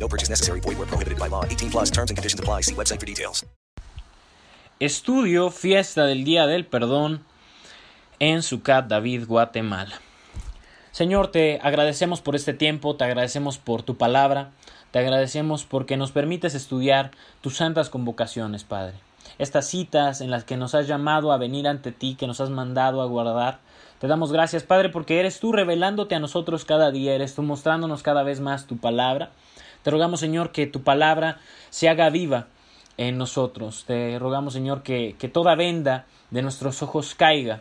No purchase necessary. Void where prohibited by law. 18 plus terms and conditions apply. See website for details. Estudio Fiesta del Día del Perdón en Sucat, David, Guatemala. Señor, te agradecemos por este tiempo, te agradecemos por tu palabra, te agradecemos porque nos permites estudiar tus santas convocaciones, Padre. Estas citas en las que nos has llamado a venir ante ti, que nos has mandado a guardar. Te damos gracias, Padre, porque eres tú revelándote a nosotros cada día, eres tú mostrándonos cada vez más tu palabra. Te rogamos, Señor, que tu palabra se haga viva en nosotros. Te rogamos, Señor, que, que toda venda de nuestros ojos caiga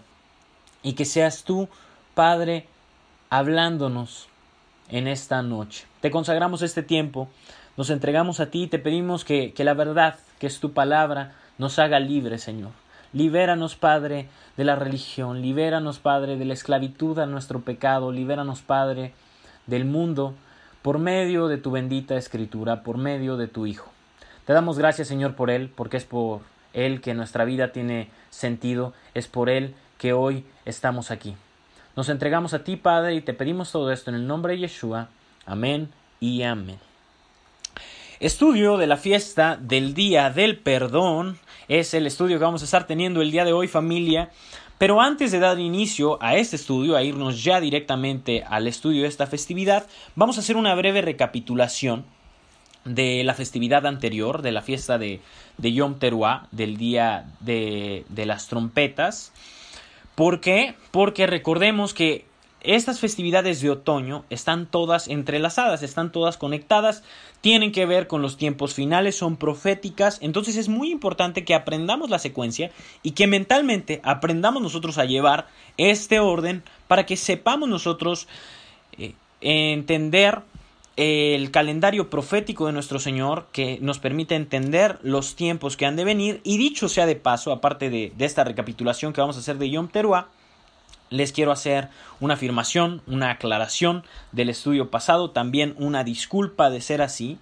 y que seas tú, Padre, hablándonos en esta noche. Te consagramos este tiempo, nos entregamos a ti y te pedimos que, que la verdad, que es tu palabra, nos haga libres, Señor. Libéranos, Padre, de la religión, libéranos, Padre, de la esclavitud a nuestro pecado, libéranos, Padre, del mundo, por medio de tu bendita escritura, por medio de tu Hijo. Te damos gracias, Señor, por Él, porque es por Él que nuestra vida tiene sentido, es por Él que hoy estamos aquí. Nos entregamos a ti, Padre, y te pedimos todo esto en el nombre de Yeshua. Amén y amén. Estudio de la fiesta del Día del Perdón es el estudio que vamos a estar teniendo el día de hoy, familia. Pero antes de dar inicio a este estudio, a irnos ya directamente al estudio de esta festividad, vamos a hacer una breve recapitulación de la festividad anterior, de la fiesta de, de Yom Teruah, del día de, de las trompetas. ¿Por qué? Porque recordemos que estas festividades de otoño están todas entrelazadas, están todas conectadas, tienen que ver con los tiempos finales, son proféticas, entonces es muy importante que aprendamos la secuencia y que mentalmente aprendamos nosotros a llevar este orden para que sepamos nosotros eh, entender el calendario profético de nuestro Señor que nos permite entender los tiempos que han de venir. Y dicho sea de paso, aparte de, de esta recapitulación que vamos a hacer de Yom Teruah, les quiero hacer una afirmación, una aclaración del estudio pasado, también una disculpa de ser así.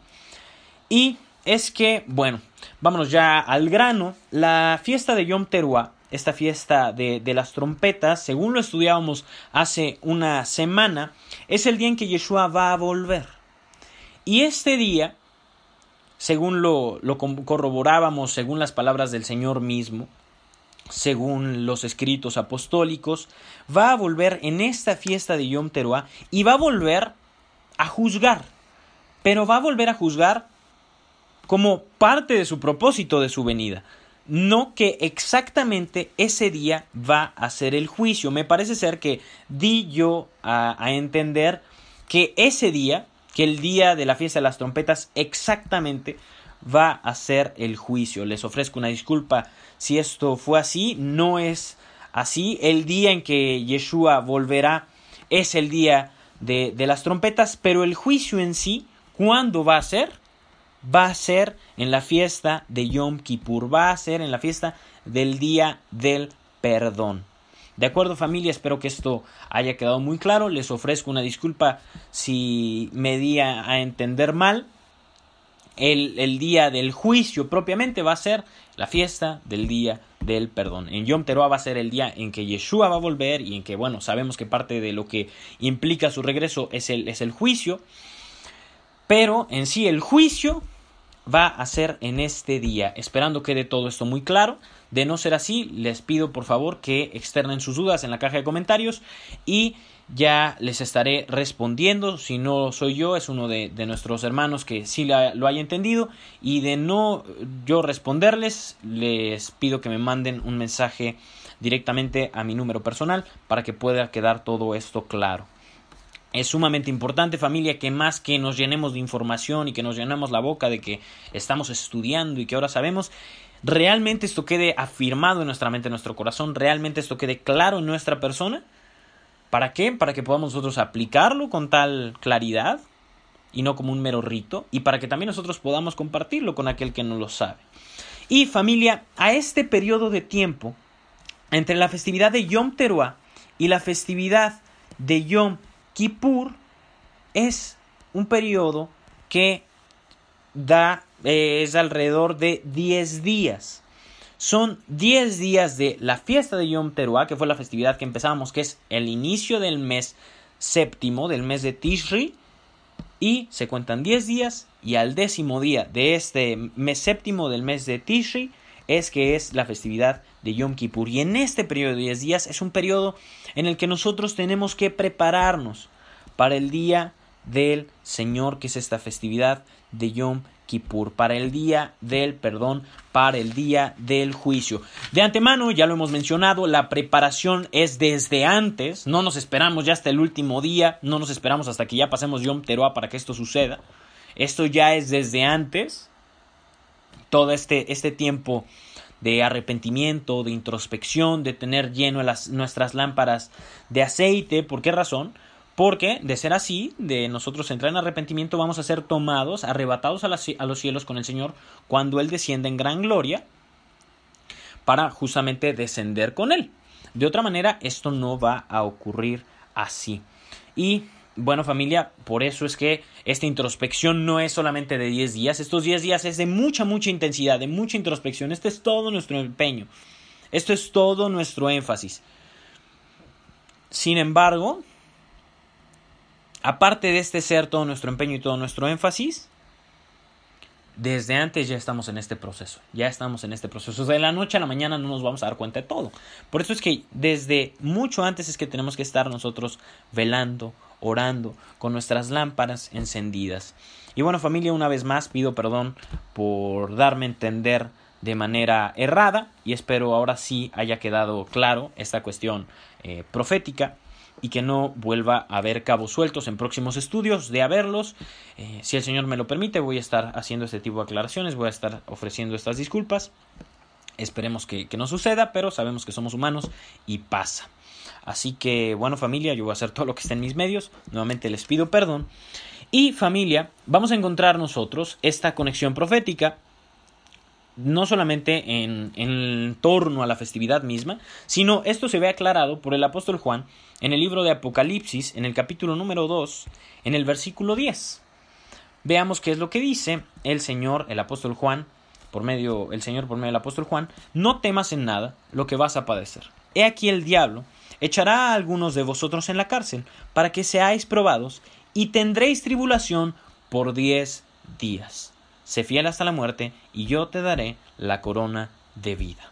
Y es que, bueno, vámonos ya al grano. La fiesta de Yom Teruah, esta fiesta de, las trompetas, según lo estudiábamos hace una semana, es el día en que Yeshua va a volver. Y este día, según lo, lo corroborábamos, según las palabras del Señor mismo, según los escritos apostólicos, va a volver en esta fiesta de Yom Teruah y va a volver a juzgar. Pero va a volver a juzgar como parte de su propósito de su venida. No que exactamente ese día va a ser el juicio. Me parece ser que di yo a, a entender que ese día, que el día de la fiesta de las trompetas, exactamente va a ser el juicio. Les ofrezco una disculpa si esto fue así, no es así. El día en que Yeshua volverá es el día de, de las trompetas, pero el juicio en sí, ¿cuándo va a ser? Va a ser en la fiesta de Yom Kippur, va a ser en la fiesta del día del perdón. De acuerdo familia, espero que esto haya quedado muy claro. Les ofrezco una disculpa si me di a, a entender mal. El, el, día del juicio propiamente va a ser la fiesta del día del perdón. En Yom Teruah va a ser el día en que Yeshua va a volver y en que, bueno, sabemos que parte de lo que implica su regreso es el, es el juicio. Pero en sí el juicio va a ser en este día. Esperando quede todo esto muy claro. De no ser así, les pido por favor que externen sus dudas en la caja de comentarios y ya les estaré respondiendo. Si no soy yo, es uno de, nuestros hermanos que sí lo haya entendido. Y de no yo responderles, les pido que me manden un mensaje directamente a mi número personal para que pueda quedar todo esto claro. Es sumamente importante familia que más que nos llenemos de información y que nos llenemos la boca de que estamos estudiando y que ahora sabemos, realmente esto quede afirmado en nuestra mente, en nuestro corazón, realmente esto quede claro en nuestra persona ¿Para qué? Para que podamos nosotros aplicarlo con tal claridad y no como un mero rito, y para que también nosotros podamos compartirlo con aquel que no lo sabe. Y familia, a este periodo de tiempo, entre la festividad de Yom Teruah y la festividad de Yom Kippur, es un periodo que da, eh, es alrededor de 10 días. Son 10 días de la fiesta de Yom Teruah, que fue la festividad que empezamos, que es el inicio del mes séptimo, del mes de Tishri, y se cuentan 10 días, y al décimo día de este mes séptimo del mes de Tishri es que es la festividad de Yom Kippur. Y en este periodo de 10 días es un periodo en el que nosotros tenemos que prepararnos para el día del Señor, que es esta festividad de Yom Kippur, para el día del perdón, para el día del juicio. De antemano, ya lo hemos mencionado, la preparación es desde antes, no nos esperamos ya hasta el último día, no nos esperamos hasta que ya pasemos Yom Teruah para que esto suceda. Esto ya es desde antes, todo este, este tiempo de arrepentimiento, de introspección, de tener lleno las, nuestras lámparas de aceite. ¿Por qué razón? Porque, de ser así, de nosotros entrar en arrepentimiento, vamos a ser tomados, arrebatados a, los cielos con el Señor cuando Él descienda en gran gloria para justamente descender con Él. De otra manera, esto no va a ocurrir así. Y bueno familia, por eso es que esta introspección no es solamente de 10 días, estos 10 días es de mucha, mucha intensidad, de mucha introspección, este es todo nuestro empeño, esto es todo nuestro énfasis. Sin embargo, aparte de este ser todo nuestro empeño y todo nuestro énfasis, desde antes ya estamos en este proceso, ya estamos en este proceso. de la noche a la mañana no nos vamos a dar cuenta de todo. Por eso es que desde mucho antes es que tenemos que estar nosotros velando, orando, con nuestras lámparas encendidas. Y bueno familia, una vez más pido perdón por darme a entender de manera errada y espero ahora sí haya quedado claro esta cuestión eh, profética y que no vuelva a haber cabos sueltos en próximos estudios, de haberlos. Eh, si el Señor me lo permite, voy a estar haciendo este tipo de aclaraciones, voy a estar ofreciendo estas disculpas. Esperemos que, que no suceda, pero sabemos que somos humanos y pasa. Así que, bueno familia, yo voy a hacer todo lo que esté en mis medios. Nuevamente les pido perdón. Y familia, vamos a encontrar nosotros esta conexión profética no solamente en, torno a la festividad misma, sino esto se ve aclarado por el apóstol Juan en el libro de Apocalipsis, en el capítulo número 2, en el versículo 10. Veamos qué es lo que dice el Señor, el apóstol Juan, por medio, el Señor por medio del apóstol Juan, no temas en nada lo que vas a padecer. He aquí el diablo echará a algunos de vosotros en la cárcel, para que seáis probados, y tendréis tribulación por diez días sé fiel hasta la muerte, y yo te daré la corona de vida.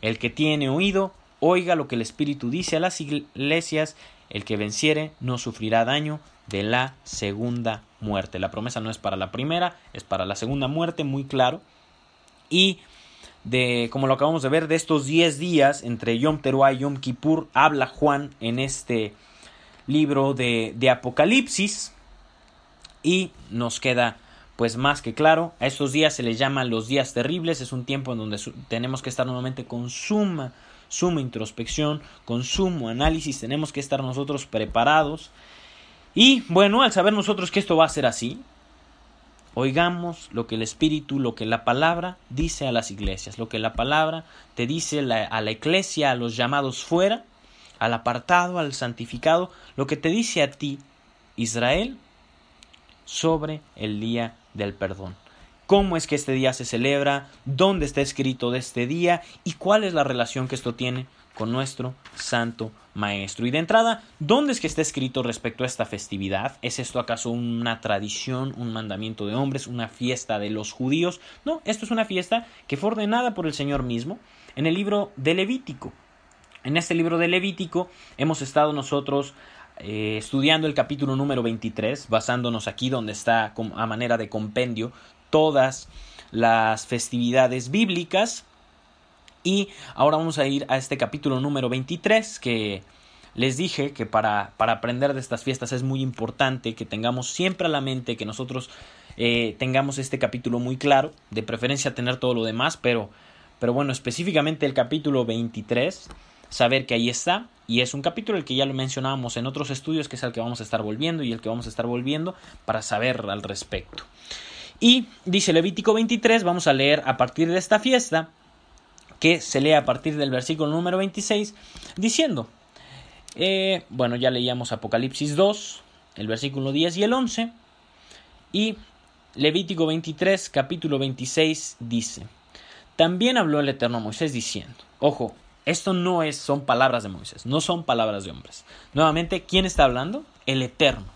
El que tiene oído, oiga lo que el Espíritu dice a las iglesias, el que venciere no sufrirá daño de la segunda muerte. La promesa no es para la primera, es para la segunda muerte, muy claro. Y de, como lo acabamos de ver, de estos 10 días entre Yom Teruah y Yom Kippur, habla Juan en este libro de, de Apocalipsis. Y nos queda pues más que claro, a estos días se les llama los días terribles, es un tiempo en donde tenemos que estar nuevamente con suma, suma introspección, con sumo análisis, tenemos que estar nosotros preparados. Y bueno, al saber nosotros que esto va a ser así, oigamos lo que el Espíritu, lo que la palabra dice a las iglesias, lo que la palabra te dice a la iglesia, a los llamados fuera, al apartado, al santificado, lo que te dice a ti, Israel, sobre el día del perdón. ¿Cómo es que este día se celebra? ¿Dónde está escrito de este día? ¿Y cuál es la relación que esto tiene con nuestro Santo Maestro? Y de entrada, ¿dónde es que está escrito respecto a esta festividad? ¿Es esto acaso una tradición, un mandamiento de hombres, una fiesta de los judíos? No, esto es una fiesta que fue ordenada por el Señor mismo en el libro de Levítico. En este libro de Levítico hemos estado nosotros eh, estudiando el capítulo número 23, basándonos aquí donde está a manera de compendio todas las festividades bíblicas. Y ahora vamos a ir a este capítulo número 23 que les dije que para, para aprender de estas fiestas es muy importante que tengamos siempre a la mente que nosotros eh, tengamos este capítulo muy claro, de preferencia tener todo lo demás, pero, pero bueno, específicamente el capítulo 23 saber que ahí está. Y es un capítulo el que ya lo mencionábamos en otros estudios, que es el que vamos a estar volviendo y el que vamos a estar volviendo para saber al respecto. Y dice Levítico 23, vamos a leer a partir de esta fiesta, que se lee a partir del versículo número 26, diciendo, eh, bueno, ya leíamos Apocalipsis 2, el versículo 10 y el 11, y Levítico 23, capítulo 26 dice, también habló el Eterno Moisés diciendo, ojo, esto no es, son palabras de Moisés, no son palabras de hombres. Nuevamente, ¿quién está hablando? El Eterno.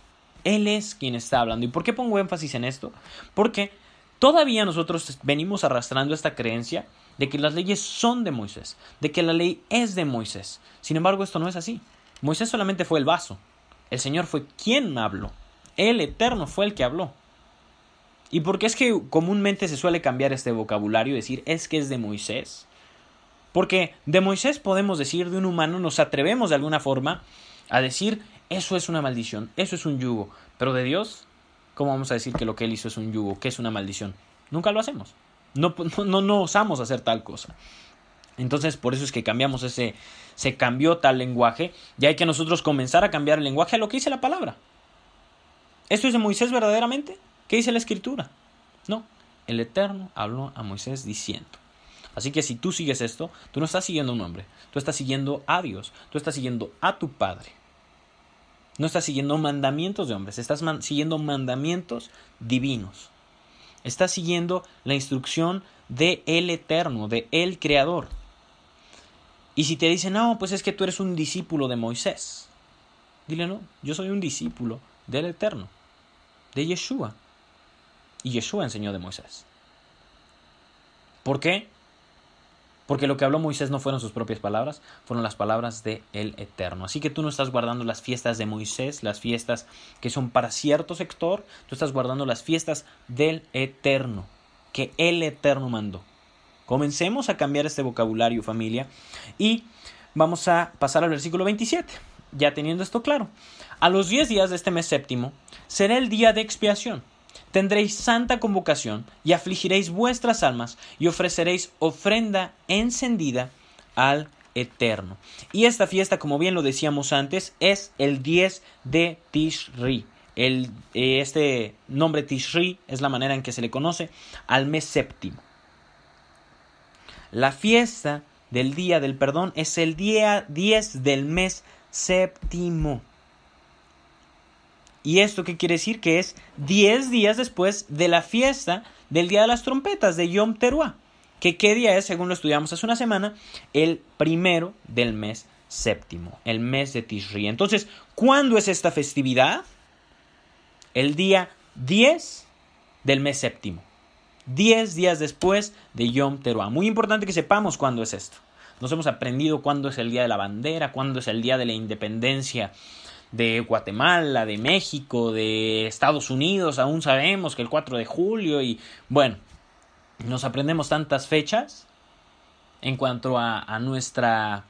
Él es quien está hablando. ¿Y por qué pongo énfasis en esto? Porque todavía nosotros venimos arrastrando esta creencia de que las leyes son de Moisés, de que la ley es de Moisés. Sin embargo, esto no es así. Moisés solamente fue el vaso. El Señor fue quien habló. El Eterno fue el que habló. ¿Y por qué es que comúnmente se suele cambiar este vocabulario y decir es que es de Moisés? Porque de Moisés podemos decir, de un humano nos atrevemos de alguna forma a decir eso es una maldición, eso es un yugo. Pero de Dios, ¿cómo vamos a decir que lo que Él hizo es un yugo, que es una maldición? Nunca lo hacemos. No, no, no osamos hacer tal cosa. Entonces, por eso es que cambiamos ese, se cambió tal lenguaje y hay que nosotros comenzar a cambiar el lenguaje a lo que dice la palabra. ¿Esto es de Moisés verdaderamente? ¿Qué dice la escritura? No, el Eterno habló a Moisés diciendo. Así que si tú sigues esto, tú no estás siguiendo a un hombre, tú estás siguiendo a Dios, tú estás siguiendo a tu Padre. No estás siguiendo mandamientos de hombres, estás siguiendo mandamientos divinos. Estás siguiendo la instrucción de el Eterno, de el Creador. Y si te dicen, no, pues es que tú eres un discípulo de Moisés, dile no, yo soy un discípulo del Eterno, de Yeshua. Y Yeshua enseñó de Moisés. ¿Por qué? Porque lo que habló Moisés no fueron sus propias palabras, fueron las palabras de el Eterno. Así que tú no estás guardando las fiestas de Moisés, las fiestas que son para cierto sector, tú estás guardando las fiestas del Eterno, que el Eterno mandó. Comencemos a cambiar este vocabulario, familia, y vamos a pasar al versículo 27. Ya teniendo esto claro, a los 10 días de este mes séptimo será el día de expiación tendréis santa convocación y afligiréis vuestras almas y ofreceréis ofrenda encendida al Eterno. Y esta fiesta, como bien lo decíamos antes, es el 10 de Tishri. El, eh, este nombre Tishri es la manera en que se le conoce al mes séptimo. La fiesta del día del perdón es el día 10 del mes séptimo. ¿Y esto qué quiere decir? Que es 10 días después de la fiesta del Día de las Trompetas, de Yom Teruah. ¿Que ¿Qué día es? Según lo estudiamos hace una semana, el primero del mes séptimo, el mes de Tishri. Entonces, ¿cuándo es esta festividad? El día 10 del mes séptimo. 10 días después de Yom Teruah. Muy importante que sepamos cuándo es esto. Nos hemos aprendido cuándo es el día de la bandera, cuándo es el día de la independencia de Guatemala, de México, de Estados Unidos, aún sabemos que el 4 de julio y bueno, nos aprendemos tantas fechas en cuanto a, nuestra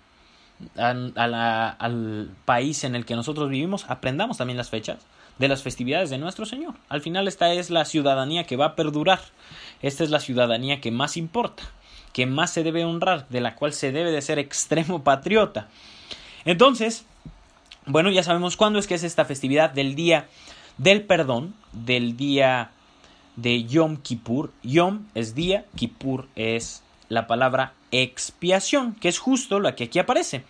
al país en el que nosotros vivimos, aprendamos también las fechas de las festividades de nuestro Señor. Al final esta es la ciudadanía que va a perdurar, esta es la ciudadanía que más importa, que más se debe honrar, de la cual se debe de ser extremo patriota. Entonces, bueno, ya sabemos cuándo es que es esta festividad del día del perdón, del día de Yom Kippur. Yom es día, Kippur es la palabra expiación, que es justo la que aquí aparece.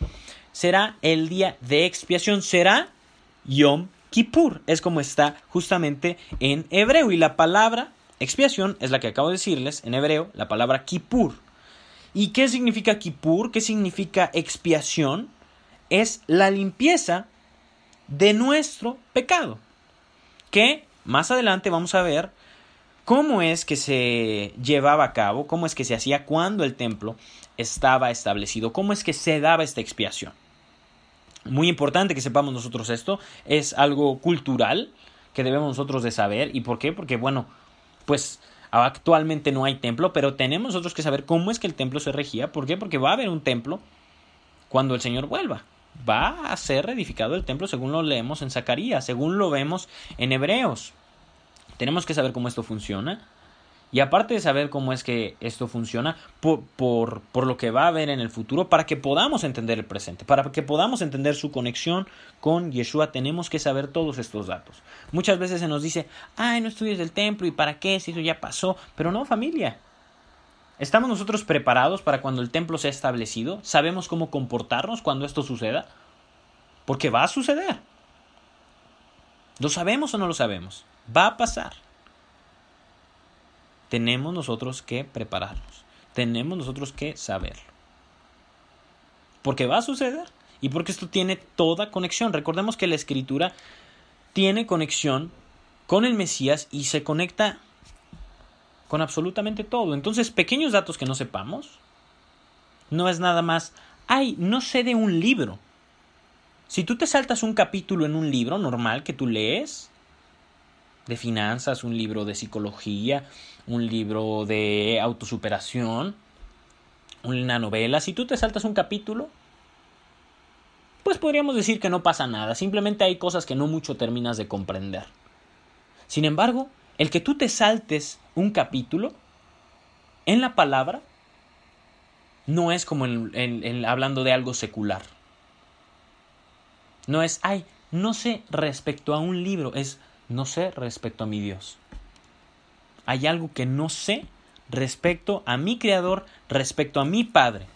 Será el día de expiación, será Yom Kippur, es como está justamente en hebreo. Y la palabra expiación es la que acabo de decirles en hebreo, la palabra Kippur. ¿Y qué significa Kippur? ¿Qué significa expiación? Es la limpieza de nuestro pecado. Que más adelante vamos a ver cómo es que se llevaba a cabo, cómo es que se hacía cuando el templo estaba establecido, cómo es que se daba esta expiación. Muy importante que sepamos nosotros esto, es algo cultural que debemos nosotros de saber. ¿Y por qué? Porque, bueno, pues actualmente no hay templo, pero tenemos nosotros que saber cómo es que el templo se regía. ¿Por qué? Porque va a haber un templo cuando el Señor vuelva va a ser reedificado el templo según lo leemos en Zacarías, según lo vemos en Hebreos. Tenemos que saber cómo esto funciona Y aparte de saber cómo es que esto funciona, por, por, por, lo que va a haber en el futuro, para que podamos entender el presente, para que podamos entender su conexión con Yeshua, tenemos que saber todos estos datos. Muchas veces se nos dice, ay, no estudies el templo, ¿y para qué? Si eso ya pasó. Pero no, familia. ¿Estamos nosotros preparados para cuando el templo sea establecido? ¿Sabemos cómo comportarnos cuando esto suceda? Porque va a suceder. ¿Lo sabemos o no lo sabemos? Va a pasar tenemos nosotros que prepararnos, tenemos nosotros que saberlo. Porque va a suceder y porque esto tiene toda conexión. Recordemos que la escritura tiene conexión con el Mesías y se conecta con absolutamente todo. Entonces, pequeños datos que no sepamos, no es nada más, ay, no sé de un libro. Si tú te saltas un capítulo en un libro normal que tú lees, de finanzas, un libro de psicología, un libro de autosuperación, una novela, si tú te saltas un capítulo, pues podríamos decir que no pasa nada, simplemente hay cosas que no mucho terminas de comprender. Sin embargo, el que tú te saltes un capítulo en la palabra no es como hablando de algo secular. No es, ay, no sé respecto a un libro, es no sé respecto a mi Dios. Hay algo que no sé respecto a mi Creador, respecto a mi Padre.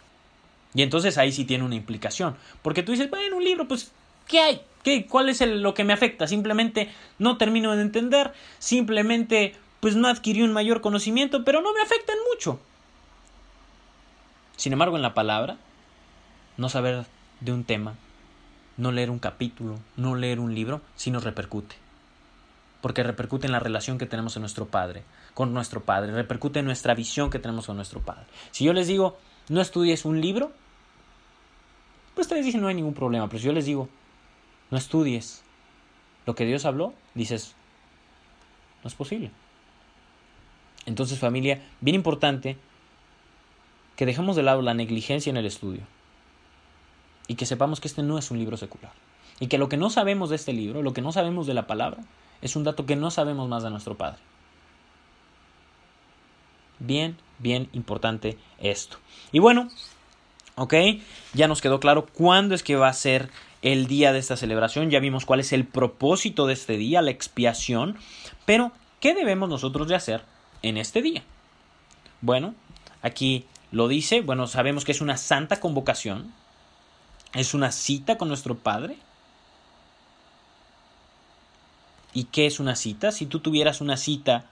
Y entonces ahí sí tiene una implicación. Porque tú dices, bueno, un libro, pues, ¿qué hay? ¿Qué? ¿Cuál es lo que me afecta? Simplemente no termino de entender, simplemente pues no adquirí un mayor conocimiento, pero no me afecta en mucho. Sin embargo, en la palabra, no saber de un tema, no leer un capítulo, no leer un libro, sí nos repercute porque repercute en la relación que tenemos en nuestro Padre, con nuestro Padre, repercute en nuestra visión que tenemos con nuestro Padre. Si yo les digo, no estudies un libro, pues ustedes dicen no hay ningún problema, pero si yo les digo, no estudies lo que Dios habló, dices, no es posible. Entonces familia, bien importante que dejemos de lado la negligencia en el estudio y que sepamos que este no es un libro secular y que lo que no sabemos de este libro, lo que no sabemos de la palabra, es un dato que no sabemos más de nuestro Padre. Bien, bien importante esto. Y bueno, ok, ya nos quedó claro cuándo es que va a ser el día de esta celebración, ya vimos cuál es el propósito de este día, la expiación, pero ¿qué debemos nosotros de hacer en este día? Bueno, aquí lo dice, bueno, sabemos que es una santa convocación, es una cita con nuestro Padre, ¿Y qué es una cita? Si tú tuvieras una cita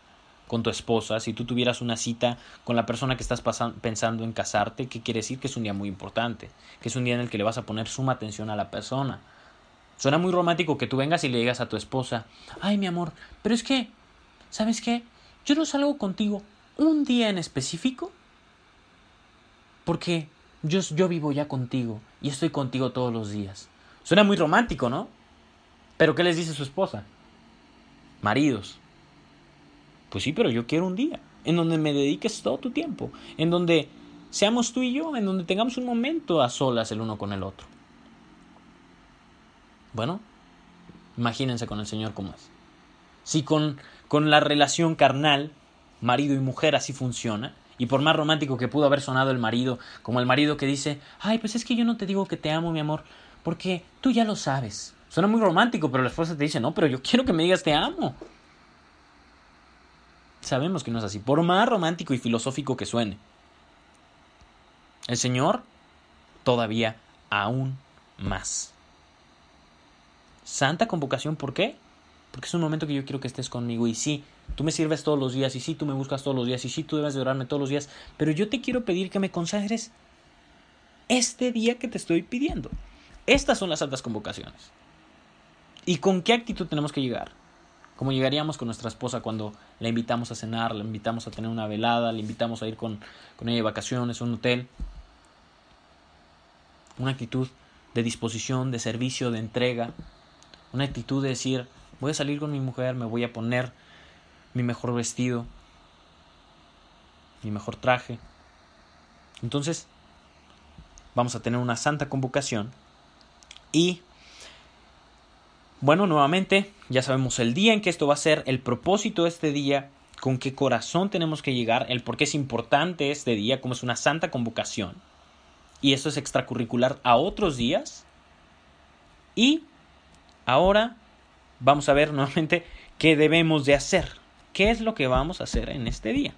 con tu esposa, si tú tuvieras una cita con la persona que estás pensando en casarte, ¿qué quiere decir? Que es un día muy importante, que es un día en el que le vas a poner suma atención a la persona. Suena muy romántico que tú vengas y le digas a tu esposa, ay mi amor, pero es que, ¿sabes qué? Yo no salgo contigo un día en específico porque yo, yo vivo ya contigo y estoy contigo todos los días. Suena muy romántico, ¿no? Pero ¿qué les dice su esposa? maridos. Pues sí, pero yo quiero un día en donde me dediques todo tu tiempo, en donde seamos tú y yo, en donde tengamos un momento a solas el uno con el otro. Bueno, imagínense con el Señor cómo es. Si con, con la relación carnal, marido y mujer así funciona, y por más romántico que pudo haber sonado el marido, como el marido que dice, ay, pues es que yo no te digo que te amo, mi amor, porque tú ya lo sabes. Suena muy romántico, pero la esposa te dice, no, pero yo quiero que me digas te amo. Sabemos que no es así, por más romántico y filosófico que suene. El Señor todavía aún más. Santa convocación, ¿por qué? Porque es un momento que yo quiero que estés conmigo y sí, tú me sirves todos los días y sí, tú me buscas todos los días y sí, tú debes de orarme todos los días, pero yo te quiero pedir que me consagres este día que te estoy pidiendo. Estas son las santas convocaciones. ¿Y con qué actitud tenemos que llegar? Como llegaríamos con nuestra esposa cuando la invitamos a cenar, la invitamos a tener una velada, la invitamos a ir con, con ella de vacaciones, a un hotel. Una actitud de disposición, de servicio, de entrega. Una actitud de decir, voy a salir con mi mujer, me voy a poner mi mejor vestido, mi mejor traje. Entonces, vamos a tener una santa convocación y bueno, nuevamente, ya sabemos el día en que esto va a ser, el propósito de este día, con qué corazón tenemos que llegar, el por qué es importante este día, como es una santa convocación. Y esto es extracurricular a otros días. Y ahora vamos a ver nuevamente qué debemos de hacer. ¿Qué es lo que vamos a hacer en este día?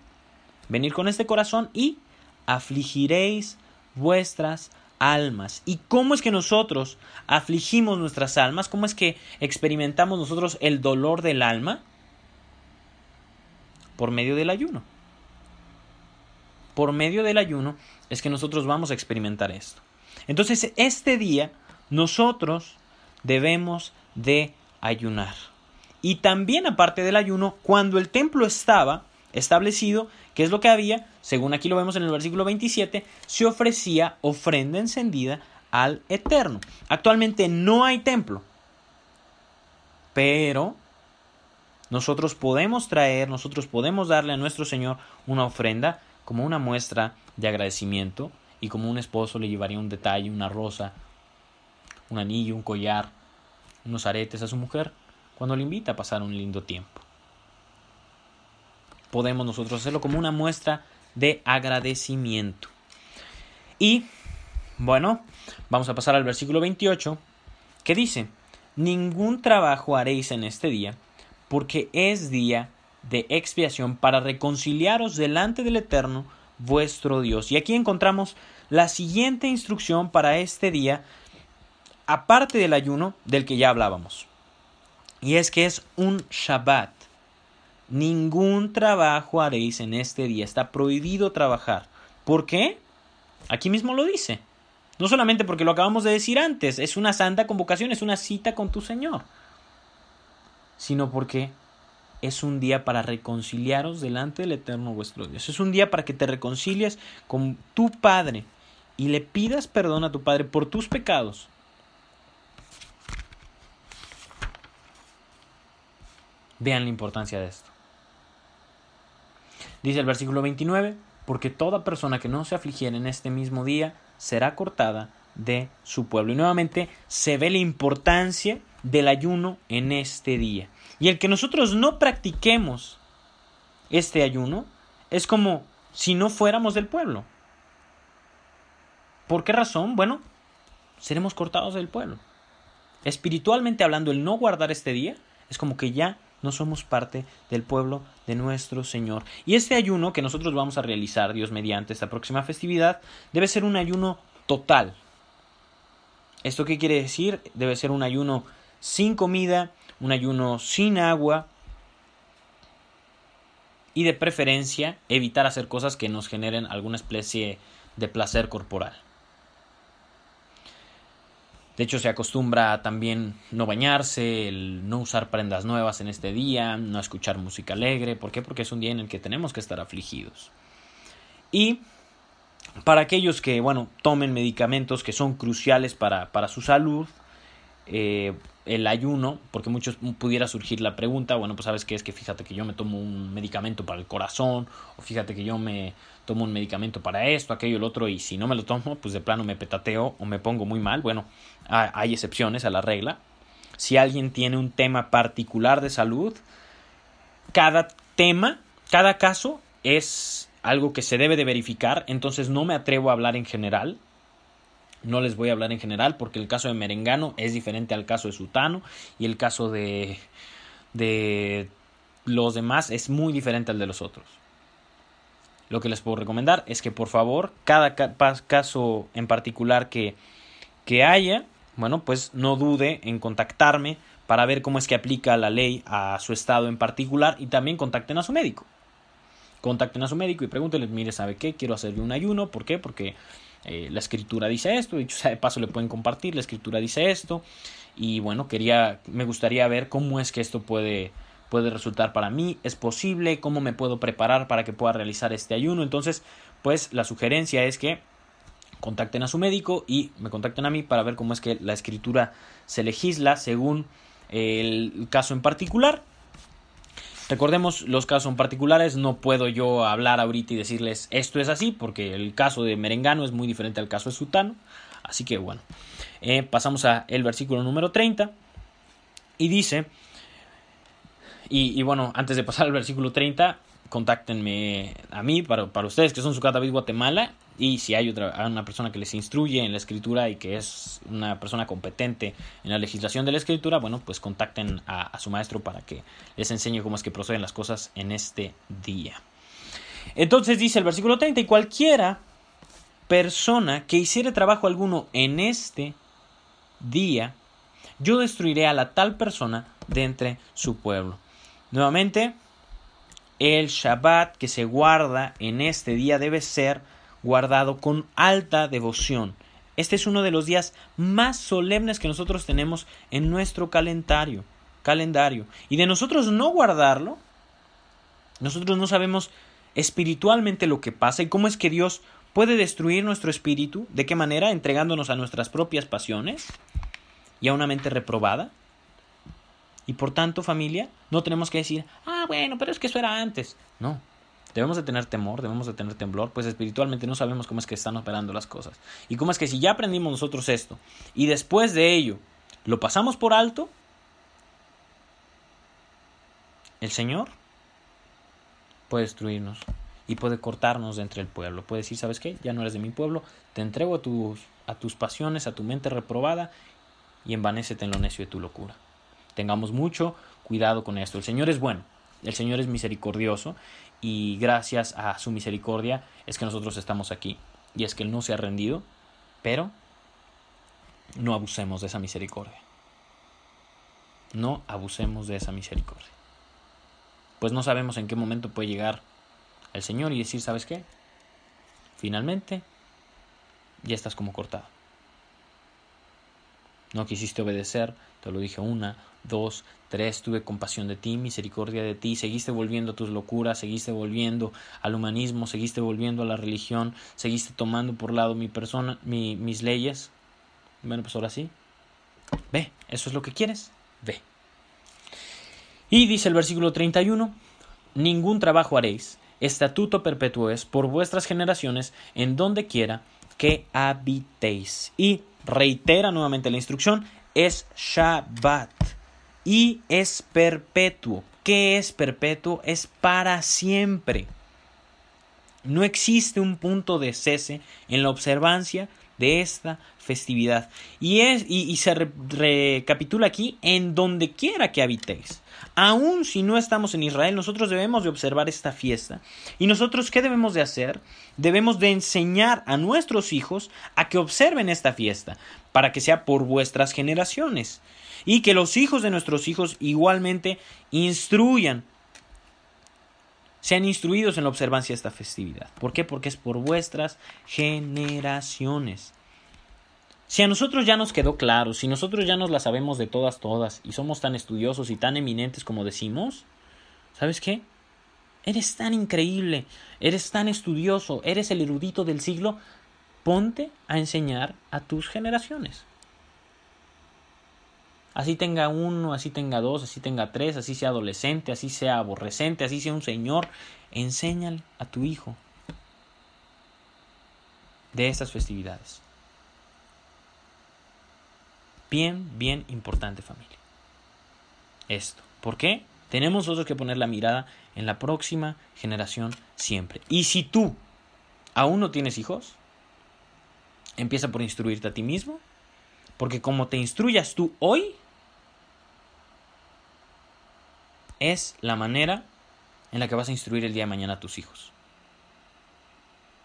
Venir con este corazón y afligiréis vuestras almas. ¿Y cómo es que nosotros afligimos nuestras almas? ¿Cómo es que experimentamos nosotros el dolor del alma? Por medio del ayuno. Por medio del ayuno es que nosotros vamos a experimentar esto. Entonces, este día nosotros debemos de ayunar. Y también aparte del ayuno, cuando el templo estaba establecido, ¿qué es lo que había? Según aquí lo vemos en el versículo 27, se ofrecía ofrenda encendida al Eterno. Actualmente no hay templo, pero nosotros podemos traer, nosotros podemos darle a nuestro Señor una ofrenda como una muestra de agradecimiento y como un esposo le llevaría un detalle, una rosa, un anillo, un collar, unos aretes a su mujer cuando le invita a pasar un lindo tiempo. Podemos nosotros hacerlo como una muestra de agradecimiento. Y, bueno, vamos a pasar al versículo 28, que dice, ningún trabajo haréis en este día, porque es día de expiación para reconciliaros delante del Eterno vuestro Dios. Y aquí encontramos la siguiente instrucción para este día, aparte del ayuno del que ya hablábamos. Y es que es un Shabbat. Ningún trabajo haréis en este día. Está prohibido trabajar. ¿Por qué? Aquí mismo lo dice. No solamente porque lo acabamos de decir antes, es una santa convocación, es una cita con tu Señor, sino porque es un día para reconciliaros delante del Eterno vuestro Dios. Es un día para que te reconcilies con tu Padre y le pidas perdón a tu Padre por tus pecados Vean la importancia de esto. Dice el versículo 29, porque toda persona que no se afligiera en este mismo día será cortada de su pueblo. Y nuevamente se ve la importancia del ayuno en este día. Y el que nosotros no practiquemos este ayuno es como si no fuéramos del pueblo. ¿Por qué razón? Bueno, seremos cortados del pueblo. Espiritualmente hablando, el no guardar este día es como que ya no somos parte del pueblo de nuestro Señor. Y este ayuno que nosotros vamos a realizar, Dios mediante esta próxima festividad, debe ser un ayuno total. ¿Esto qué quiere decir? Debe ser un ayuno sin comida, un ayuno sin agua y de preferencia evitar hacer cosas que nos generen alguna especie de placer corporal. De hecho, se acostumbra también no bañarse, no usar prendas nuevas en este día, no escuchar música alegre. ¿Por qué? Porque es un día en el que tenemos que estar afligidos. Y para aquellos que, bueno, tomen medicamentos que son cruciales para, para su salud, eh, el ayuno, porque muchos pudiera surgir la pregunta, bueno, pues sabes que es que fíjate que yo me tomo un medicamento para el corazón, o fíjate que yo me tomo un medicamento para esto, aquello, el otro, y si no me lo tomo, pues de plano me petateo o me pongo muy mal. Bueno, hay excepciones a la regla. Si alguien tiene un tema particular de salud, cada tema, cada caso es algo que se debe de verificar, entonces no me atrevo a hablar en general, no les voy a hablar en general porque el caso de Merengano es diferente al caso de Sutano y el caso de, de los demás es muy diferente al de los otros. Lo que les puedo recomendar es que por favor, cada caso en particular que, que haya, bueno, pues no dude en contactarme para ver cómo es que aplica la ley a su estado en particular y también contacten a su médico. Contacten a su médico y pregúntenle, mire, ¿sabe qué? Quiero hacerle un ayuno, ¿por qué? Porque eh, la escritura dice esto, dicho sea de paso le pueden compartir, la escritura dice esto, y bueno, quería, me gustaría ver cómo es que esto puede, puede resultar para mí, es posible, cómo me puedo preparar para que pueda realizar este ayuno, entonces, pues la sugerencia es que contacten a su médico y me contacten a mí para ver cómo es que la escritura se legisla según el caso en particular Recordemos los casos en particulares, no puedo yo hablar ahorita y decirles esto es así, porque el caso de Merengano es muy diferente al caso de Sutano. Así que bueno, eh, pasamos a el versículo número 30 y dice, y, bueno, antes de pasar al versículo 30, contáctenme a mí, para, para ustedes que son Sucat David Guatemala, y si hay otra una persona que les instruye en la escritura y que es una persona competente en la legislación de la escritura, bueno, pues contacten a, a su maestro para que les enseñe cómo es que proceden las cosas en este día. Entonces dice el versículo 30, y cualquiera persona que hiciere trabajo alguno en este día, yo destruiré a la tal persona de entre su pueblo. Nuevamente, el Shabbat que se guarda en este día debe ser guardado con alta devoción. Este es uno de los días más solemnes que nosotros tenemos en nuestro calendario, calendario. Y de nosotros no guardarlo, nosotros no sabemos espiritualmente lo que pasa y cómo es que Dios puede destruir nuestro espíritu, de qué manera, entregándonos a nuestras propias pasiones y a una mente reprobada. Y por tanto, familia, no tenemos que decir, ah, bueno, pero es que eso era antes. No, debemos de tener temor, debemos de tener temblor, pues espiritualmente no sabemos cómo es que están operando las cosas. Y cómo es que si ya aprendimos nosotros esto y después de ello lo pasamos por alto, el Señor puede destruirnos y puede cortarnos de entre el pueblo. Puede decir, ¿sabes qué? Ya no eres de mi pueblo, te entrego a tus, a tus pasiones, a tu mente reprobada y envanécete en lo necio de tu locura. Tengamos mucho cuidado con esto. El Señor es bueno, el Señor es misericordioso y gracias a su misericordia es que nosotros estamos aquí y es que Él no se ha rendido, pero no abusemos de esa misericordia. No abusemos de esa misericordia pues no sabemos en qué momento puede llegar el Señor y decir, ¿sabes qué? Finalmente, ya estás como cortado. No quisiste obedecer, te lo dije una, dos, tres, tuve compasión de ti, misericordia de ti, seguiste volviendo a tus locuras, seguiste volviendo al humanismo, seguiste volviendo a la religión, seguiste tomando por lado mi persona, mi, mis leyes. Bueno, pues ahora sí. Ve, eso es lo que quieres, ve. Y dice el versículo 31, ningún trabajo haréis, estatuto perpetuo es por vuestras generaciones en donde quiera que habitéis. Y reitera nuevamente la instrucción, es Shabbat y es perpetuo. ¿Qué es perpetuo? Es para siempre. No existe un punto de cese en la observancia de esta festividad. Y, es, y, se recapitula aquí en donde quiera que habitéis. Aun si no estamos en Israel, nosotros debemos de observar esta fiesta. ¿Y nosotros qué debemos de hacer? Debemos de enseñar a nuestros hijos a que observen esta fiesta, para que sea por vuestras generaciones. Y que los hijos de nuestros hijos igualmente instruyan, sean instruidos en la observancia de esta festividad. ¿Por qué? Porque es por vuestras generaciones. Si a nosotros ya nos quedó claro, si nosotros ya nos la sabemos de todas, todas, y somos tan estudiosos y tan eminentes como decimos, ¿sabes qué? Eres tan increíble, eres tan estudioso, eres el erudito del siglo, ponte a enseñar a tus generaciones. Así tenga uno, así tenga dos, así tenga tres, así sea adolescente, así sea aborrecente, así sea un señor, enséñale a tu hijo de estas festividades. Bien, bien importante familia. Esto. ¿Por qué? Tenemos nosotros que poner la mirada en la próxima generación siempre. Y si tú aún no tienes hijos, empieza por instruirte a ti mismo, porque como te instruyas tú hoy, es la manera en la que vas a instruir el día de mañana a tus hijos.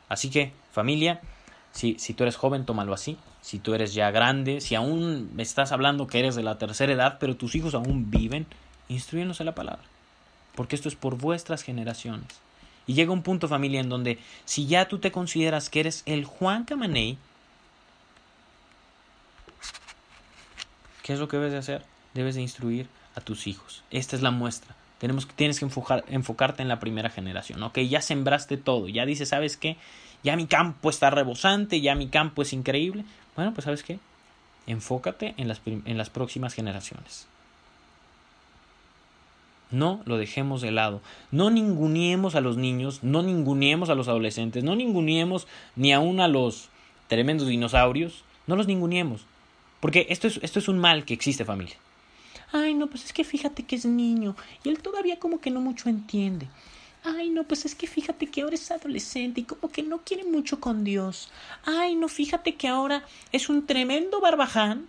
Así que, familia, si, si tú eres joven, tómalo así. Si tú eres ya grande, si aún estás hablando que eres de la tercera edad, pero tus hijos aún viven, instruyenos en la palabra. Porque esto es por vuestras generaciones. Y llega un punto, familia, en donde si ya tú te consideras que eres el Juan Camaney, ¿qué es lo que debes de hacer? Debes de instruir a tus hijos. Esta es la muestra. Tenemos, tienes que enfocarte en la primera generación. Ok, ya sembraste todo. Ya dices, ¿sabes qué? ya mi campo está rebosante, ya mi campo es increíble. Bueno, pues sabes qué, enfócate en las, en las próximas generaciones. No lo dejemos de lado. No ninguniemos a los niños, no ninguniemos a los adolescentes, no ninguniemos ni aún a los tremendos dinosaurios. No los ninguniemos. Porque esto es, esto es un mal que existe, familia. Ay, no, pues es que fíjate que es niño y él todavía como que no mucho entiende Ay, no, pues es que fíjate que ahora es adolescente y como que no quiere mucho con Dios. Ay, no, fíjate que ahora es un tremendo barbaján.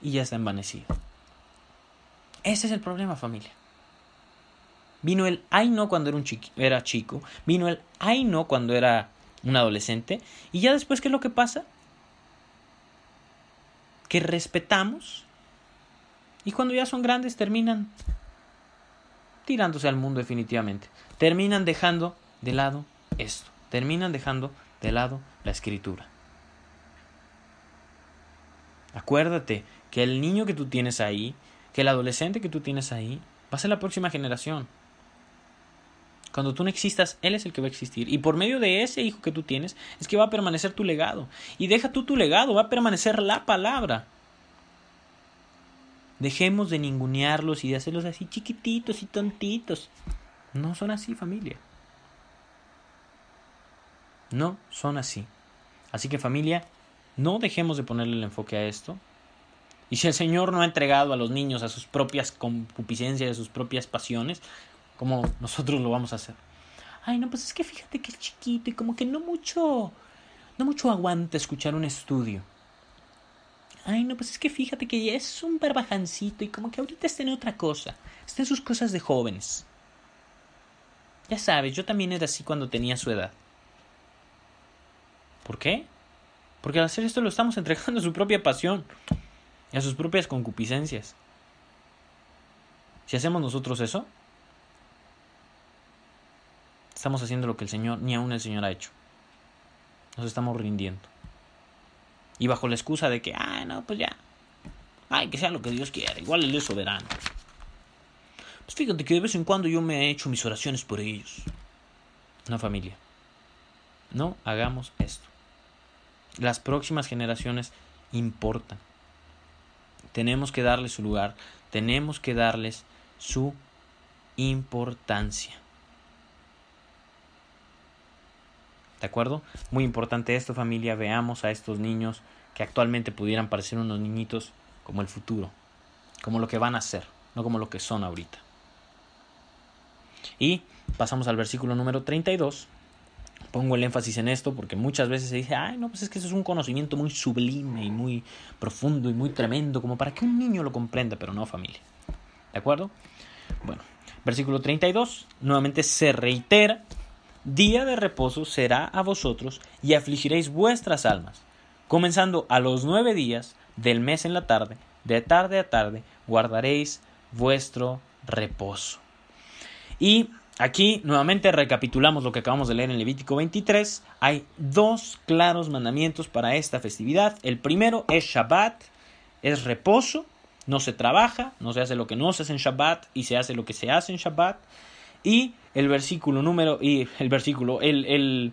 Y ya está envanecido. Ese es el problema, familia. Vino el ay no cuando era, un era chico. Vino el ay no cuando era un adolescente. Y ya después, ¿qué es lo que pasa? Que respetamos. Y cuando ya son grandes terminan tirándose al mundo definitivamente. Terminan dejando de lado esto. Terminan dejando de lado la escritura. Acuérdate que el niño que tú tienes ahí, que el adolescente que tú tienes ahí, va a ser la próxima generación. Cuando tú no existas, Él es el que va a existir. Y por medio de ese hijo que tú tienes, es que va a permanecer tu legado. Y deja tú tu legado, va a permanecer la palabra. Dejemos de ningunearlos y de hacerlos así chiquititos y tontitos. No son así, familia. No son así. Así que familia, no dejemos de ponerle el enfoque a esto. Y si el Señor no ha entregado a los niños a sus propias concupiscencias, a sus propias pasiones, como nosotros lo vamos a hacer. Ay, no, pues es que fíjate que es chiquito y como que no mucho, no mucho aguanta escuchar un estudio. Ay, no, pues es que fíjate que ya es un barbajancito y como que ahorita está en otra cosa. Está en sus cosas de jóvenes. Ya sabes, yo también era así cuando tenía su edad. ¿Por qué? Porque al hacer esto lo estamos entregando a su propia pasión y a sus propias concupiscencias. Si hacemos nosotros eso, estamos haciendo lo que el Señor, ni aún el Señor ha hecho. Nos estamos rindiendo. Y bajo la excusa de que, ah, no, pues ya. Ay, que sea lo que Dios quiera. Igual Él es soberano. Pues fíjate que de vez en cuando yo me he hecho mis oraciones por ellos. No, familia. No hagamos esto. Las próximas generaciones importan. Tenemos que darles su lugar. Tenemos que darles su importancia. ¿De acuerdo? Muy importante esto familia, veamos a estos niños que actualmente pudieran parecer unos niñitos como el futuro, como lo que van a ser, no como lo que son ahorita. Y pasamos al versículo número 32. Pongo el énfasis en esto porque muchas veces se dice, ay, no, pues es que eso es un conocimiento muy sublime y muy profundo y muy tremendo, como para que un niño lo comprenda, pero no familia. ¿De acuerdo? Bueno, versículo 32, nuevamente se reitera día de reposo será a vosotros y afligiréis vuestras almas. Comenzando a los nueve días del mes en la tarde, de tarde a tarde, guardaréis vuestro reposo. Y aquí nuevamente recapitulamos lo que acabamos de leer en Levítico 23. Hay dos claros mandamientos para esta festividad. El primero es Shabbat, es reposo, no se trabaja, no se hace lo que no se hace en Shabbat y se hace lo que se hace en Shabbat. Y el versículo número, y el versículo, el, el,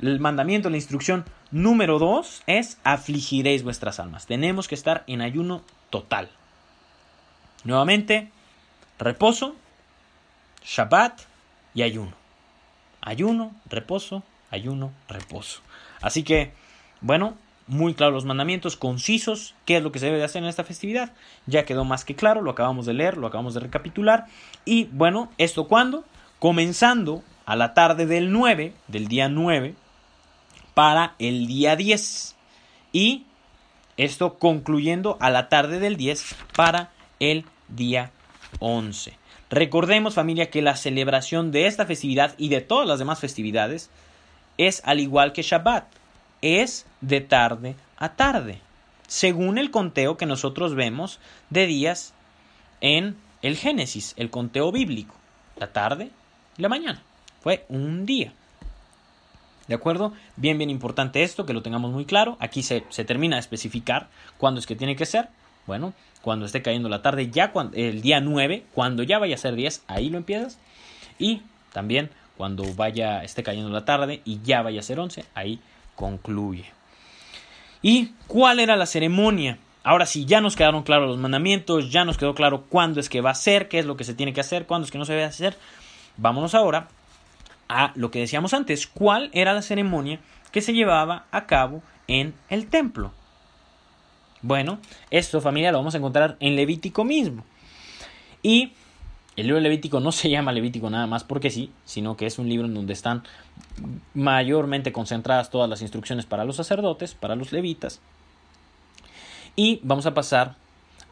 el mandamiento, la instrucción número dos es afligiréis vuestras almas. Tenemos que estar en ayuno total. Nuevamente, reposo, Shabbat y ayuno. Ayuno, reposo, ayuno, reposo. Así que, bueno, muy claros los mandamientos, concisos, qué es lo que se debe de hacer en esta festividad. Ya quedó más que claro, lo acabamos de leer, lo acabamos de recapitular. Y bueno, ¿esto cuándo? Comenzando a la tarde del 9, del día 9, para el día 10. Y esto concluyendo a la tarde del 10 para el día 11. Recordemos familia que la celebración de esta festividad y de todas las demás festividades es al igual que Shabbat es de tarde a tarde, según el conteo que nosotros vemos de días en el Génesis, el conteo bíblico, la tarde y la mañana. Fue un día. ¿De acuerdo? Bien, bien importante esto, que lo tengamos muy claro. Aquí se, termina de especificar cuándo es que tiene que ser. Bueno, cuando esté cayendo la tarde, ya cuando, el día 9, cuando ya vaya a ser 10, ahí lo empiezas. Y también cuando vaya, esté cayendo la tarde y ya vaya a ser 11, ahí concluye. ¿Y cuál era la ceremonia? Ahora sí, ya nos quedaron claros los mandamientos, ya nos quedó claro cuándo es que va a ser, qué es lo que se tiene que hacer, cuándo es que no se debe hacer. Vámonos ahora a lo que decíamos antes, cuál era la ceremonia que se llevaba a cabo en el templo. Bueno, esto familia lo vamos a encontrar en Levítico mismo. Y El libro Levítico no se llama Levítico nada más porque sí, sino que es un libro en donde están mayormente concentradas todas las instrucciones para los sacerdotes, para los levitas. Y vamos a pasar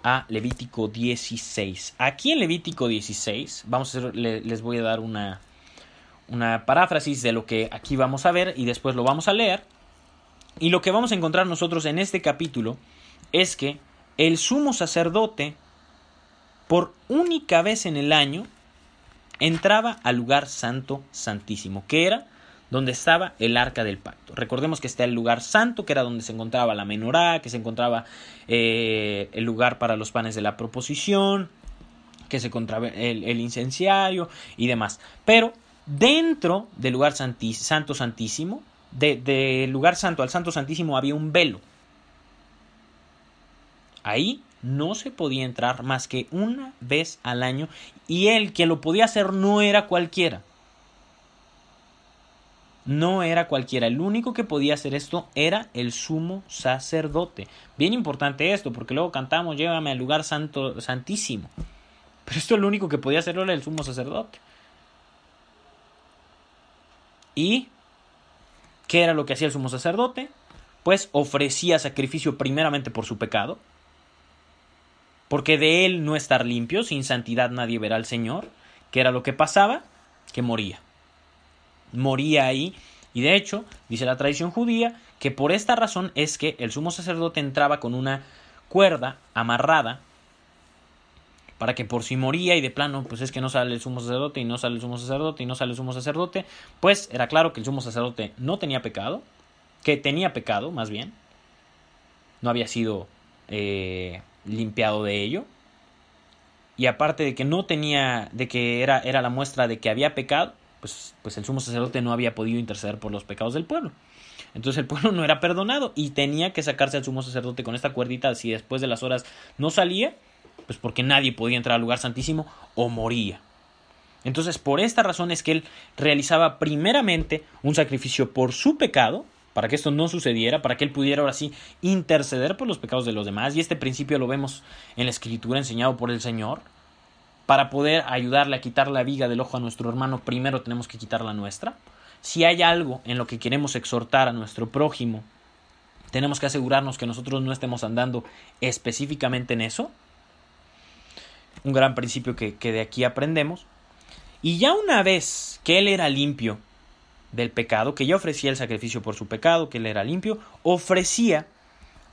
a Levítico 16. Aquí en Levítico 16, vamos a les voy a dar una, una paráfrasis de lo que aquí vamos a ver y después lo vamos a leer. Y lo que vamos a encontrar nosotros en este capítulo es que el sumo sacerdote, por única vez en el año, entraba al lugar santo santísimo, que era donde estaba el arca del pacto. Recordemos que está el lugar santo, que era donde se encontraba la menorá, que se encontraba eh, el lugar para los panes de la proposición, que se encontraba el, el incenciario y demás. Pero dentro del lugar santo santísimo, del de lugar santo al santo santísimo había un velo. Ahí no se podía entrar más que una vez al año y él que lo podía hacer no era cualquiera no era cualquiera. El único que podía hacer esto era el sumo sacerdote. Bien importante esto, porque luego cantamos, llévame al lugar santo, santísimo. Pero esto es lo único que podía hacer era el sumo sacerdote. ¿Y qué era lo que hacía el sumo sacerdote? Pues ofrecía sacrificio primeramente por su pecado, porque de él no estar limpio, sin santidad nadie verá al Señor, ¿Qué era lo que pasaba, que moría moría ahí. Y de hecho, dice la tradición judía, que por esta razón es que el sumo sacerdote entraba con una cuerda amarrada para que por si moría y de plano, pues es que no sale el sumo sacerdote y no sale el sumo sacerdote y no sale el sumo sacerdote, pues era claro que el sumo sacerdote no tenía pecado, que tenía pecado más bien, no había sido eh, limpiado de ello, y aparte de que no tenía, de que era, era la muestra de que había pecado, pues, pues el sumo sacerdote no había podido interceder por los pecados del pueblo. Entonces el pueblo no era perdonado y tenía que sacarse al sumo sacerdote con esta cuerdita si después de las horas no salía, pues porque nadie podía entrar al lugar santísimo o moría. Entonces por esta razón es que él realizaba primeramente un sacrificio por su pecado, para que esto no sucediera, para que él pudiera ahora sí interceder por los pecados de los demás. Y este principio lo vemos en la escritura enseñado por el Señor para poder ayudarle a quitar la viga del ojo a nuestro hermano, primero tenemos que quitar la nuestra. Si hay algo en lo que queremos exhortar a nuestro prójimo, tenemos que asegurarnos que nosotros no estemos andando específicamente en eso. Un gran principio que, que de aquí aprendemos. Y ya una vez que él era limpio del pecado, que ya ofrecía el sacrificio por su pecado, que él era limpio, ofrecía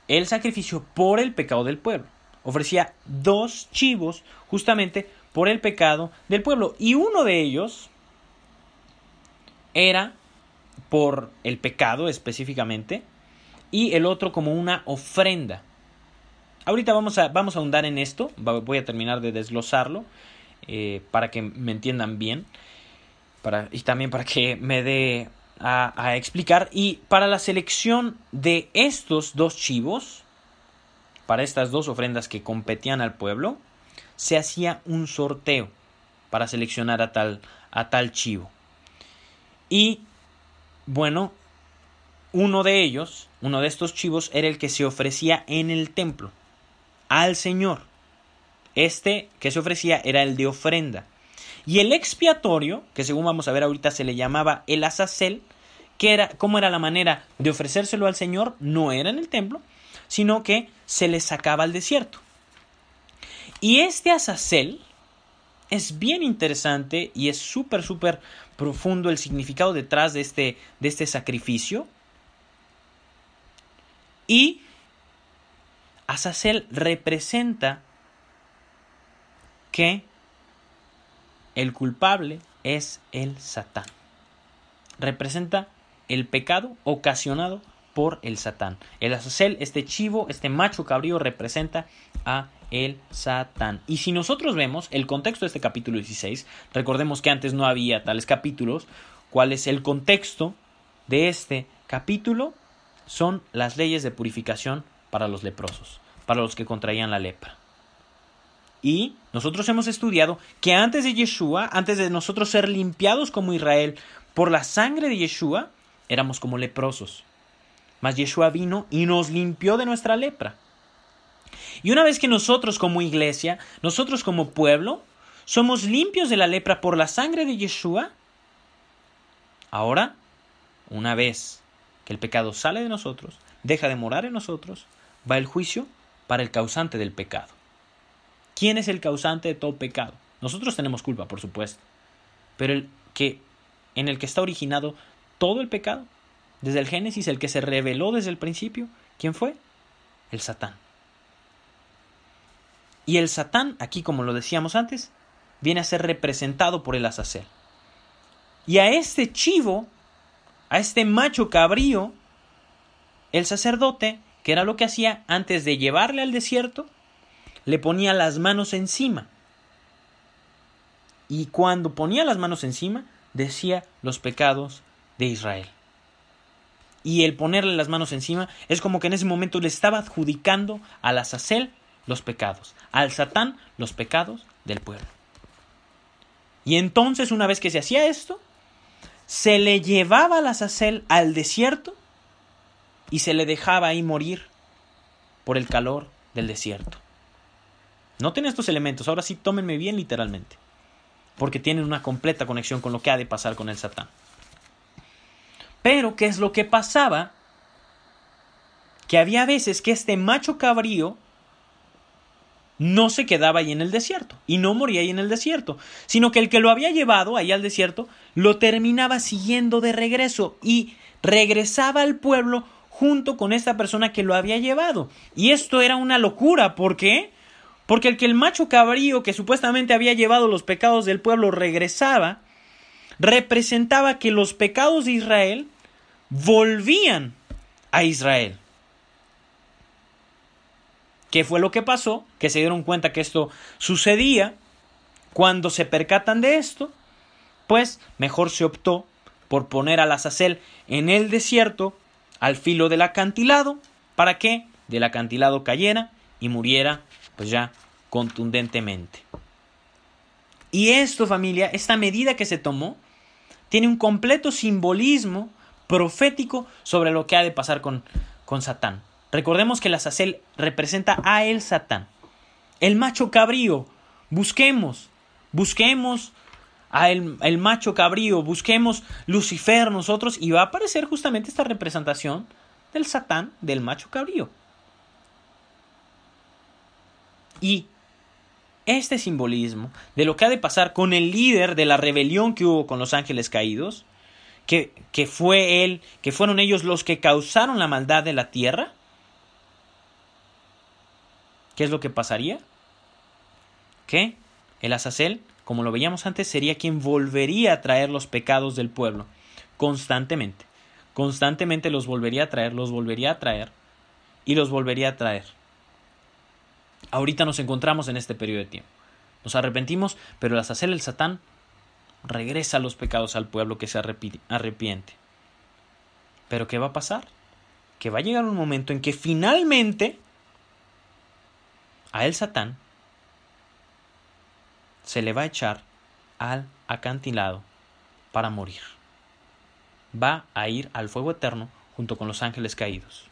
el sacrificio por el pecado del pueblo. Ofrecía dos chivos justamente por el pecado del pueblo. Y uno de ellos era por el pecado específicamente y el otro como una ofrenda. Ahorita vamos a, vamos a ahondar en esto, voy a terminar de desglosarlo eh, para que me entiendan bien y también para que me dé a, a explicar. Y para la selección de estos dos chivos, para estas dos ofrendas que competían al pueblo, se hacía un sorteo para seleccionar a tal, a tal chivo. Y bueno, uno de ellos, uno de estos chivos, era el que se ofrecía en el templo al Señor. Este que se ofrecía era el de ofrenda. Y el expiatorio, que según vamos a ver ahorita se le llamaba el azazel, que era, ¿cómo era la manera de ofrecérselo al Señor? No era en el templo, sino que se le sacaba al desierto. Y este Azazel es bien interesante y es súper, súper profundo el significado detrás de este, de este sacrificio. Y Azazel representa que el culpable es el Satán. Representa el pecado ocasionado por el Satán. El Azazel, este chivo, este macho cabrío, representa a el Satán. Y si nosotros vemos el contexto de este capítulo 16, recordemos que antes no había tales capítulos, ¿cuál es el contexto de este capítulo? Son las leyes de purificación para los leprosos, para los que contraían la lepra. Y nosotros hemos estudiado que antes de Yeshua, antes de nosotros ser limpiados como Israel por la sangre de Yeshua, éramos como leprosos. Mas Yeshua vino y nos limpió de nuestra lepra. Y una vez que nosotros como iglesia, nosotros como pueblo, somos limpios de la lepra por la sangre de Yeshua. Ahora, una vez que el pecado sale de nosotros, deja de morar en nosotros, va el juicio para el causante del pecado. ¿Quién es el causante de todo pecado? Nosotros tenemos culpa, por supuesto, pero el que en el que está originado todo el pecado, desde el Génesis, el que se reveló desde el principio, ¿quién fue? El Satán. Y el Satán, aquí como lo decíamos antes, viene a ser representado por el Azazel. Y a este chivo, a este macho cabrío, el sacerdote, que era lo que hacía antes de llevarle al desierto, le ponía las manos encima. Y cuando ponía las manos encima, decía los pecados de Israel. Y el ponerle las manos encima es como que en ese momento le estaba adjudicando al Azazel los pecados, al Satán los pecados del pueblo. Y entonces, una vez que se hacía esto, se le llevaba al Azazel al desierto y se le dejaba ahí morir por el calor del desierto. Noten estos elementos, ahora sí tómenme bien literalmente, porque tienen una completa conexión con lo que ha de pasar con el Satán. Pero, ¿qué es lo que pasaba? Que había veces que este macho cabrío no se quedaba ahí en el desierto y no moría ahí en el desierto, sino que el que lo había llevado ahí al desierto lo terminaba siguiendo de regreso y regresaba al pueblo junto con esta persona que lo había llevado. Y esto era una locura, ¿por qué? Porque el que el macho cabrío que supuestamente había llevado los pecados del pueblo regresaba, representaba que los pecados de Israel volvían a Israel. ¿Qué fue lo que pasó? Que se dieron cuenta que esto sucedía. Cuando se percatan de esto, pues mejor se optó por poner a Azazel en el desierto, al filo del acantilado, para que del acantilado cayera y muriera, pues ya contundentemente. Y esto, familia, esta medida que se tomó, tiene un completo simbolismo profético sobre lo que ha de pasar con, con Satán. Recordemos que la Azazel representa a el Satán. El macho cabrío. Busquemos, busquemos a el, el, macho cabrío, busquemos Lucifer nosotros y va a aparecer justamente esta representación del Satán, del macho cabrío. Y este simbolismo de lo que ha de pasar con el líder de la rebelión que hubo con los ángeles caídos, que, que fue él, que fueron ellos los que causaron la maldad de la tierra, ¿Qué es lo que pasaría? Que el Azazel, como lo veíamos antes, sería quien volvería a traer los pecados del pueblo constantemente. Constantemente los volvería a traer, los volvería a traer y los volvería a traer. Ahorita nos encontramos en este periodo de tiempo. Nos arrepentimos, pero el Azazel, el Satán, regresa los pecados al pueblo que se arrepiente. Pero ¿qué va a pasar? Que va a llegar un momento en que finalmente a el Satán se le va a echar al acantilado para morir. Va a ir al fuego eterno junto con los ángeles caídos.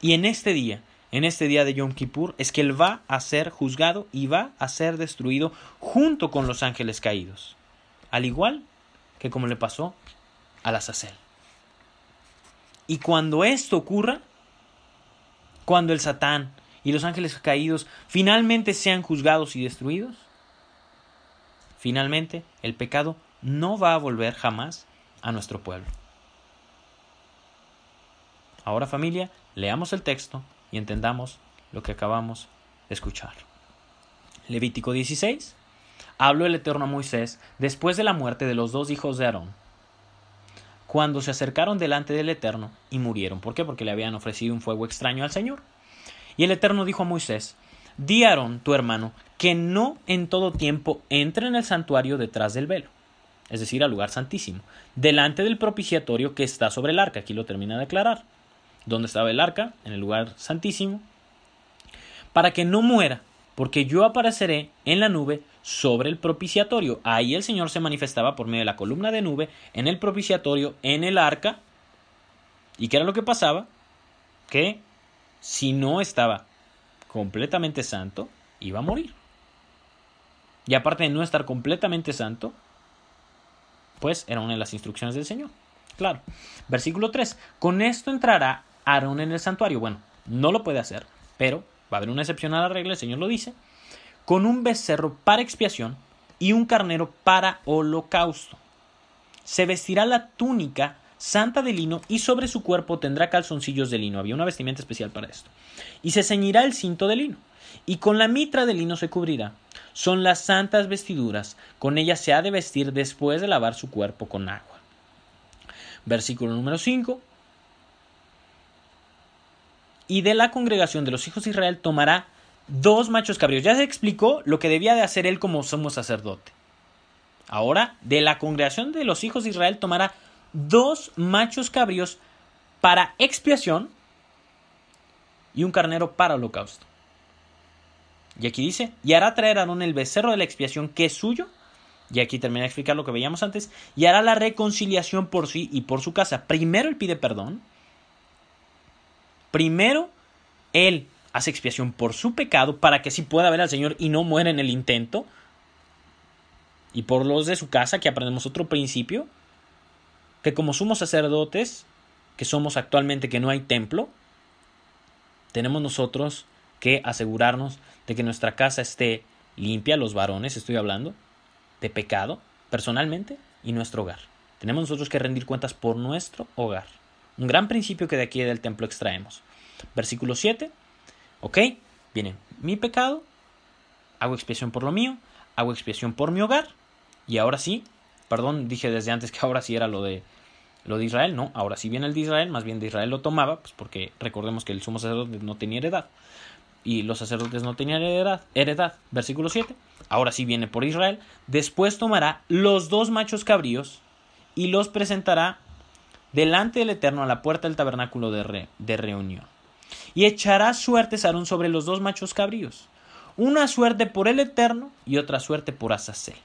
Y en este día, en este día de Yom Kippur, es que él va a ser juzgado y va a ser destruido junto con los ángeles caídos. Al igual que como le pasó a la Azazel. Y cuando esto ocurra, cuando el Satán y los ángeles caídos finalmente sean juzgados y destruidos? Finalmente, el pecado no va a volver jamás a nuestro pueblo. Ahora familia, leamos el texto y entendamos lo que acabamos de escuchar. Levítico 16. Habló el Eterno a Moisés después de la muerte de los dos hijos de Aarón, cuando se acercaron delante del Eterno y murieron. ¿Por qué? Porque le habían ofrecido un fuego extraño al Señor. Y el Eterno dijo a Moisés, Di a Aarón, tu hermano, que no en todo tiempo entre en el santuario detrás del velo, es decir, al lugar santísimo, delante del propiciatorio que está sobre el arca. Aquí lo termina de aclarar. ¿Dónde estaba el arca? En el lugar santísimo. Para que no muera, porque yo apareceré en la nube sobre el propiciatorio. Ahí el Señor se manifestaba por medio de la columna de nube en el propiciatorio, en el arca. ¿Y qué era lo que pasaba? Que si no estaba completamente santo, iba a morir. y aparte de no estar completamente santo, pues era una de las instrucciones del Señor. Claro. Versículo 3. Con esto entrará Aarón en el santuario. Bueno, no lo puede hacer, pero va a haber una excepción a la regla, el Señor lo dice. Con un becerro para expiación y un carnero para holocausto. Se vestirá la túnica santa de lino y sobre su cuerpo tendrá calzoncillos de lino. Había una vestimenta especial para esto. Y se ceñirá el cinto de lino. Y con la mitra de lino se cubrirá. Son las santas vestiduras. Con ellas se ha de vestir después de lavar su cuerpo con agua. Versículo número 5. Y de la congregación de los hijos de Israel tomará dos machos cabríos. Ya se explicó lo que debía de hacer él como sumo sacerdote. Ahora, de la congregación de los hijos de Israel tomará dos machos cabríos para expiación y un carnero para holocausto. Y aquí dice, y hará traer Aarón el becerro de la expiación que es suyo, y aquí termina de explicar lo que veíamos antes, y hará la reconciliación por sí y por su casa. Primero él pide perdón, primero él hace expiación por su pecado para que sí pueda ver al Señor y no muera en el intento, y por los de su casa, que aprendemos otro principio, que como somos sacerdotes, que somos actualmente que no hay templo, tenemos nosotros que asegurarnos de que nuestra casa esté limpia, los varones estoy hablando, de pecado, personalmente, y nuestro hogar. Tenemos nosotros que rendir cuentas por nuestro hogar. Un gran principio que de aquí del templo extraemos. Versículo 7. Ok, viene mi pecado, hago expiación por lo mío, hago expiación por mi hogar, y ahora sí, perdón, dije desde antes que ahora sí era lo de lo de Israel, no, ahora sí viene el de Israel, más bien de Israel lo tomaba, pues porque recordemos que el sumo sacerdote no tenía heredad y los sacerdotes no tenían heredad, heredad. Versículo 7. Ahora sí viene por Israel. Después tomará los dos machos cabríos y los presentará delante del Eterno a la puerta del tabernáculo de, reunión. Y echará suertes Aarón sobre los dos machos cabríos. Una suerte por el Eterno y otra suerte por Azazel.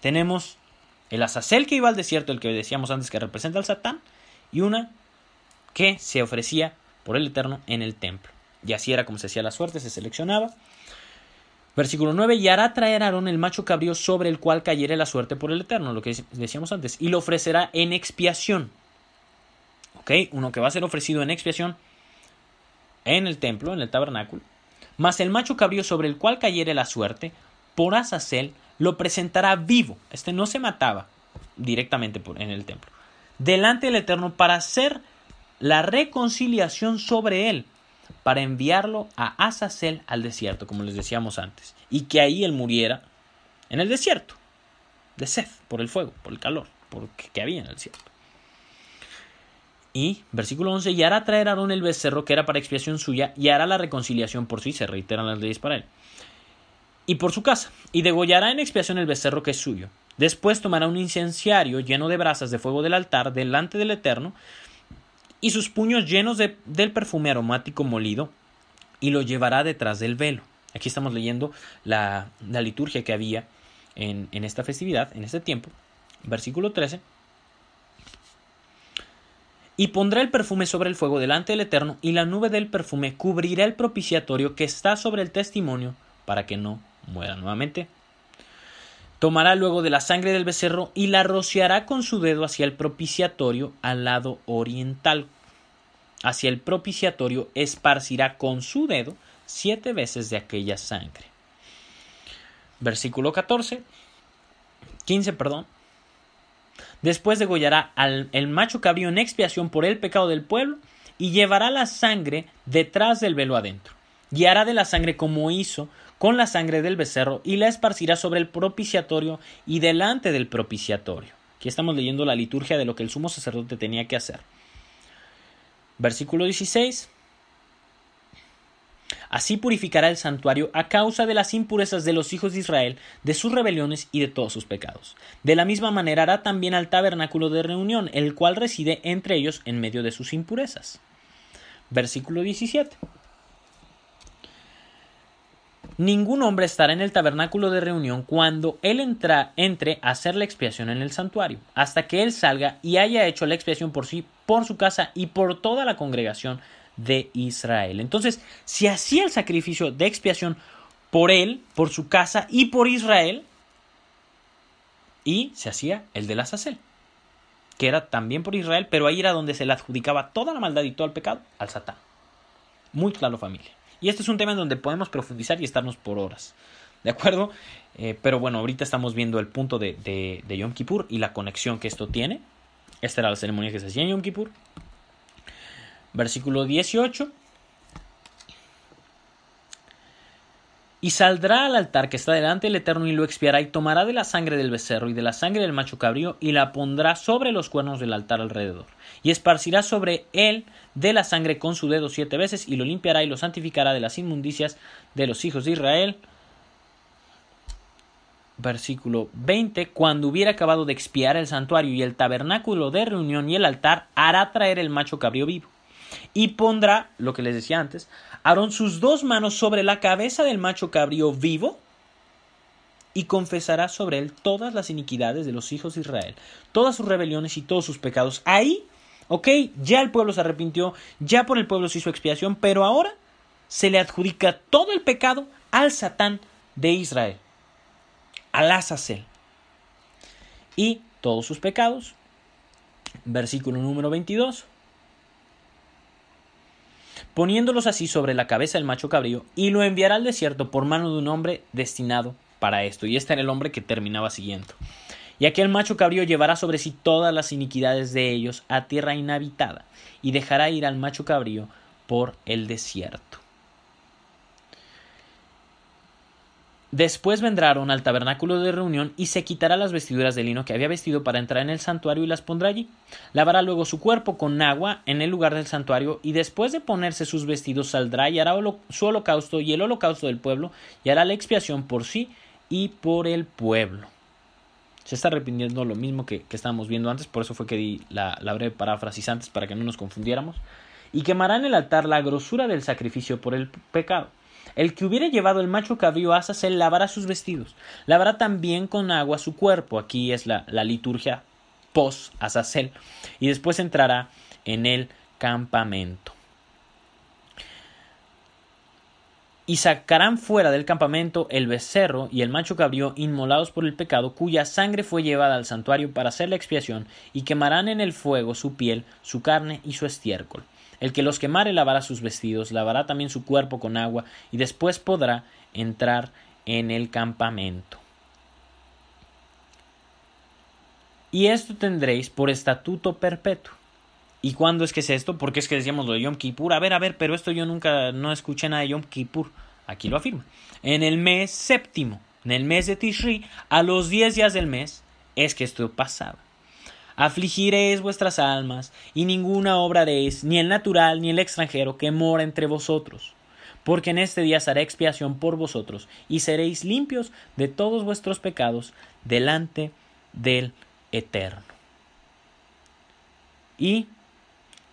Tenemos el Azazel que iba al desierto, el que decíamos antes que representa al Satán, y una que se ofrecía por el Eterno en el templo. Y así era como se hacía la suerte, se seleccionaba. Versículo 9, y hará traer Aarón el macho cabrío sobre el cual cayere la suerte por el Eterno, lo que decíamos antes, y lo ofrecerá en expiación. ¿Ok? Uno que va a ser ofrecido en expiación en el templo, en el tabernáculo. Mas el macho cabrío sobre el cual cayere la suerte, por Azazel, lo presentará vivo. Este no se mataba directamente en el templo. Delante del Eterno para hacer la reconciliación sobre él para enviarlo a Azazel al desierto, como les decíamos antes, y que ahí él muriera en el desierto, de sed, por el fuego, por el calor, por que había en el desierto. Y, versículo 11, y hará traer a Aarón el becerro que era para expiación suya, y hará la reconciliación por sí, se reiteran las leyes para él, y por su casa, y degollará en expiación el becerro que es suyo. Después tomará un incenciario lleno de brasas de fuego del altar delante del Eterno, y sus puños llenos de, del perfume aromático molido, y lo llevará detrás del velo. Aquí estamos leyendo la, la liturgia que había en, en esta festividad, en este tiempo. Versículo 13. Y pondrá el perfume sobre el fuego delante del Eterno, y la nube del perfume cubrirá el propiciatorio que está sobre el testimonio, para que no muera nuevamente. Tomará luego de la sangre del becerro y la rociará con su dedo hacia el propiciatorio al lado oriental. Hacia el propiciatorio esparcirá con su dedo siete veces de aquella sangre. Versículo 14. 15, perdón. Después degollará al el macho cabrío en expiación por el pecado del pueblo y llevará la sangre detrás del velo adentro. Y hará de la sangre como hizo con la sangre del becerro y la esparcirá sobre el propiciatorio y delante del propiciatorio. Aquí estamos leyendo la liturgia de lo que el sumo sacerdote tenía que hacer. Versículo 16. Así purificará el santuario a causa de las impurezas de los hijos de Israel, de sus rebeliones y de todos sus pecados. De la misma manera hará también al tabernáculo de reunión, el cual reside entre ellos en medio de sus impurezas. Versículo 17. Ningún hombre estará en el tabernáculo de reunión cuando él entre a hacer la expiación en el santuario, hasta que él salga y haya hecho la expiación por sí, por su casa y por toda la congregación de Israel. Entonces, si hacía el sacrificio de expiación por él, por su casa y por Israel. Y se hacía el de Azazel, que era también por Israel, pero ahí era donde se le adjudicaba toda la maldad y todo el pecado al Satán. Muy claro, familia. Y este es un tema en donde podemos profundizar y estarnos por horas. ¿De acuerdo? Eh, pero bueno, ahorita estamos viendo el punto de, de, de Yom Kippur y la conexión que esto tiene. Esta era la ceremonia que se hacía en Yom Kippur. Versículo 18. Y saldrá al altar que está delante del Eterno y lo expiará y tomará de la sangre del becerro y de la sangre del macho cabrío y la pondrá sobre los cuernos del altar alrededor. Y esparcirá sobre él de la sangre con su dedo siete veces y lo limpiará y lo santificará de las inmundicias de los hijos de Israel. Versículo 20. Cuando hubiera acabado de expiar el santuario y el tabernáculo de reunión y el altar, hará traer el macho cabrío vivo y pondrá, lo que les decía antes, Aarón sus dos manos sobre la cabeza del macho cabrío vivo y confesará sobre él todas las iniquidades de los hijos de Israel, todas sus rebeliones y todos sus pecados. Ahí, ok, ya el pueblo se arrepintió, ya por el pueblo se hizo expiación, pero ahora se le adjudica todo el pecado al Satán de Israel, al Azazel. Y todos sus pecados, versículo número 22 poniéndolos así sobre la cabeza del macho cabrío, y lo enviará al desierto por mano de un hombre destinado para esto. Y este era el hombre que terminaba siguiendo. Y aquel macho cabrío llevará sobre sí todas las iniquidades de ellos a tierra inhabitada, y dejará ir al macho cabrío por el desierto. Después vendrán al tabernáculo de reunión y se quitará las vestiduras de lino que había vestido para entrar en el santuario y las pondrá allí. Lavará luego su cuerpo con agua en el lugar del santuario y después de ponerse sus vestidos saldrá y hará su holocausto y el holocausto del pueblo y hará la expiación por sí y por el pueblo. Se está repitiendo lo mismo que, estábamos viendo antes, por eso fue que di la, la breve paráfrasis antes para que no nos confundiéramos. Y quemará en el altar la grosura del sacrificio por el pecado el que hubiere llevado el macho cabrío a Azazel lavará sus vestidos, lavará también con agua su cuerpo. Aquí es la, liturgia post Azazel. Y después entrará en el campamento. Y sacarán fuera del campamento el becerro y el macho cabrío inmolados por el pecado, cuya sangre fue llevada al santuario para hacer la expiación, y quemarán en el fuego su piel, su carne y su estiércol. El que los quemare lavará sus vestidos, lavará también su cuerpo con agua, y después podrá entrar en el campamento. Y esto tendréis por estatuto perpetuo. ¿Y cuándo es que es esto? Porque es que decíamos lo de Yom Kippur. A ver, a ver, pero esto yo nunca no escuché nada de Yom Kippur. Aquí lo afirma. En el mes séptimo, en el mes de Tishri, a los diez días del mes, es que esto pasaba afligiréis vuestras almas, y ninguna obra haréis, ni el natural ni el extranjero que mora entre vosotros. Porque en este día se hará expiación por vosotros, y seréis limpios de todos vuestros pecados delante del Eterno. Y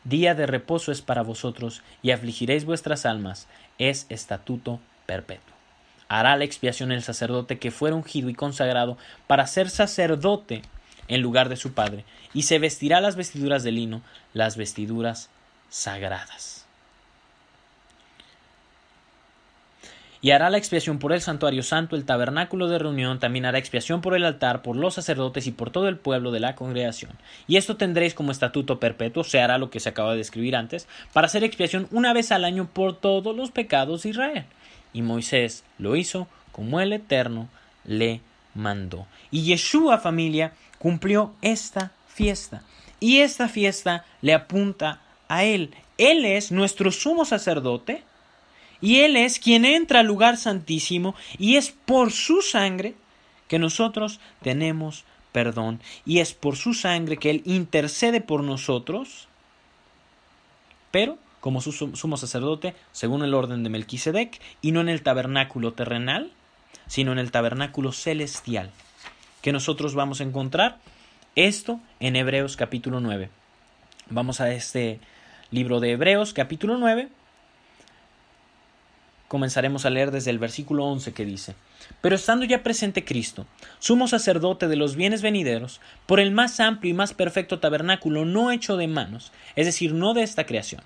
día de reposo es para vosotros, y afligiréis vuestras almas, es estatuto perpetuo. Hará la expiación el sacerdote que fuera ungido y consagrado para ser sacerdote en lugar de su padre, y se vestirá las vestiduras de lino, las vestiduras sagradas. Y hará la expiación por el santuario santo, el tabernáculo de reunión, también hará expiación por el altar, por los sacerdotes y por todo el pueblo de la congregación. Y esto tendréis como estatuto perpetuo, se hará lo que se acaba de escribir antes, para hacer expiación una vez al año por todos los pecados de Israel. Y Moisés lo hizo como el Eterno le mandó. Y Yeshua, familia, cumplió esta fiesta. Y esta fiesta le apunta a Él. Él es nuestro sumo sacerdote y Él es quien entra al lugar santísimo y es por su sangre que nosotros tenemos perdón y es por su sangre que Él intercede por nosotros, pero como su sumo sacerdote, según el orden de Melquisedec, y no en el tabernáculo terrenal, sino en el tabernáculo celestial que nosotros vamos a encontrar esto en Hebreos capítulo 9. Vamos a este libro de Hebreos capítulo 9. Comenzaremos a leer desde el versículo 11 que dice, Pero estando ya presente Cristo, sumo sacerdote de los bienes venideros, por el más amplio y más perfecto tabernáculo no hecho de manos, es decir, no de esta creación.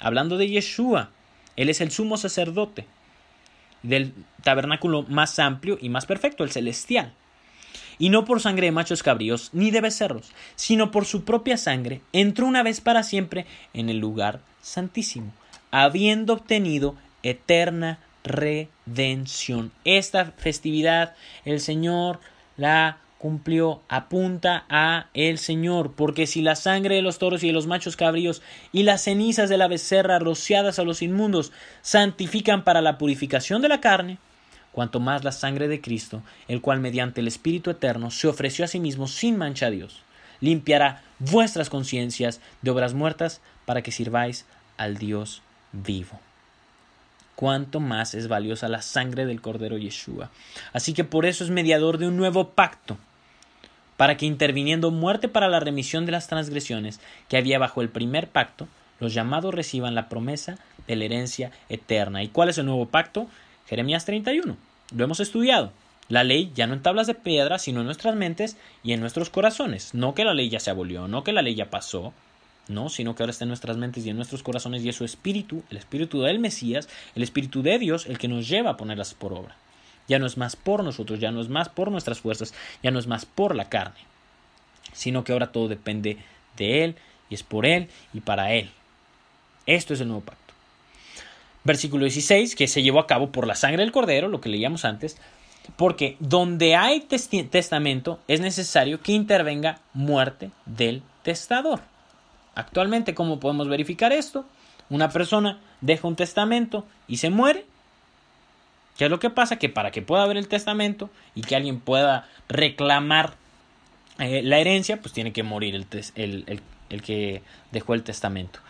Hablando de Yeshua, Él es el sumo sacerdote del tabernáculo más amplio y más perfecto, el celestial. Y no por sangre de machos cabríos ni de becerros, sino por su propia sangre, entró una vez para siempre en el lugar santísimo, habiendo obtenido eterna redención. Esta festividad el Señor la cumplió, apunta a el Señor, porque si la sangre de los toros y de los machos cabríos y las cenizas de la becerra rociadas a los inmundos santifican para la purificación de la carne, cuanto más la sangre de Cristo, el cual mediante el Espíritu Eterno se ofreció a sí mismo sin mancha a Dios, limpiará vuestras conciencias de obras muertas para que sirváis al Dios vivo cuánto más es valiosa la sangre del Cordero Yeshua. Así que por eso es mediador de un nuevo pacto, para que interviniendo muerte para la remisión de las transgresiones que había bajo el primer pacto, los llamados reciban la promesa de la herencia eterna. ¿Y cuál es el nuevo pacto? Jeremías 31. Lo hemos estudiado. La ley ya no en tablas de piedra, sino en nuestras mentes y en nuestros corazones. No que la ley ya se abolió, no que la ley ya pasó, no, sino que ahora está en nuestras mentes y en nuestros corazones y es su espíritu, el espíritu del Mesías, el espíritu de Dios, el que nos lleva a ponerlas por obra. Ya no es más por nosotros, ya no es más por nuestras fuerzas, ya no es más por la carne, sino que ahora todo depende de Él y es por Él y para Él. Esto es el nuevo pacto. Versículo 16, que se llevó a cabo por la sangre del cordero, lo que leíamos antes, porque donde hay testamento es necesario que intervenga muerte del testador. Actualmente, ¿cómo podemos verificar esto? Una persona deja un testamento y se muere. ¿Qué es lo que pasa? Que para que pueda haber el testamento y que alguien pueda reclamar eh, la herencia, pues tiene que morir el, el que dejó el testamento.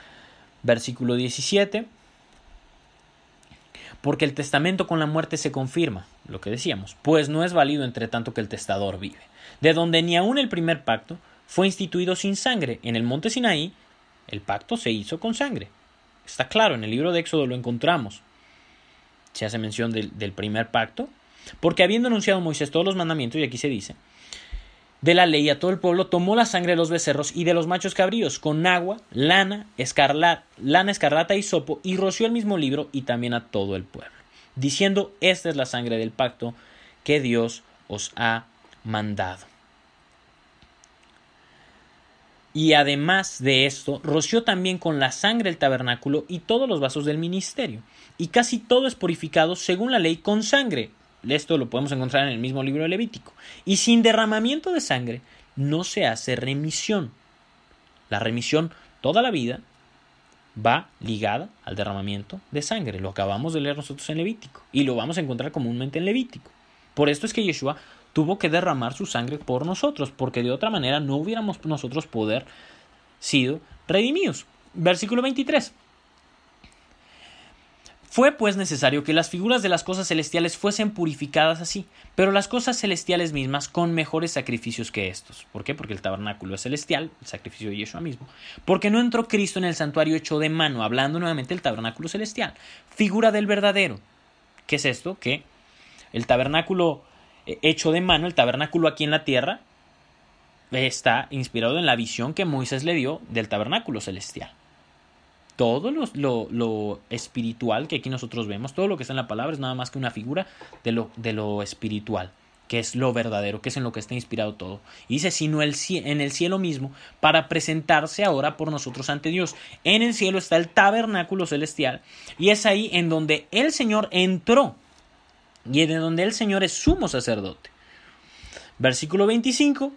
Versículo 17. Porque el testamento con la muerte se confirma, lo que decíamos, pues no es válido entre tanto que el testador vive. De donde ni aun el primer pacto, fue instituido sin sangre. En el monte Sinaí, el pacto se hizo con sangre. Está claro, en el libro de Éxodo lo encontramos. Se hace mención del, del primer pacto, porque habiendo anunciado Moisés todos los mandamientos, y aquí se dice, de la ley a todo el pueblo, tomó la sangre de los becerros y de los machos cabríos con agua, lana, escarlata, lana, escarlata y sopo, y roció el mismo libro y también a todo el pueblo, diciendo, esta es la sangre del pacto que Dios os ha mandado. Y además de esto, roció también con la sangre el tabernáculo y todos los vasos del ministerio. Y casi todo es purificado según la ley con sangre. Esto lo podemos encontrar en el mismo libro de Levítico. Y sin derramamiento de sangre no se hace remisión. La remisión toda la vida va ligada al derramamiento de sangre. Lo acabamos de leer nosotros en Levítico y lo vamos a encontrar comúnmente en Levítico. Por esto es que Yeshua tuvo que derramar su sangre por nosotros, porque de otra manera no hubiéramos nosotros poder sido redimidos. Versículo 23. Fue pues necesario que las figuras de las cosas celestiales fuesen purificadas así, pero las cosas celestiales mismas con mejores sacrificios que estos. ¿Por qué? Porque el tabernáculo es celestial, el sacrificio de Yeshua mismo. Porque no entró Cristo en el santuario hecho de mano, hablando nuevamente del tabernáculo celestial, figura del verdadero. ¿Qué es esto? Que el tabernáculo eh, hecho de mano, el tabernáculo aquí en la tierra, está inspirado en la visión que Moisés le dio del tabernáculo celestial. Todo lo, espiritual que aquí nosotros vemos, todo lo que está en la palabra es nada más que una figura de lo, de lo espiritual, que es lo verdadero, que es en lo que está inspirado todo. Y dice, sino el, en el cielo mismo, para presentarse ahora por nosotros ante Dios. En el cielo está el tabernáculo celestial, y es ahí en donde el Señor entró y de donde el Señor es sumo sacerdote. Versículo 25.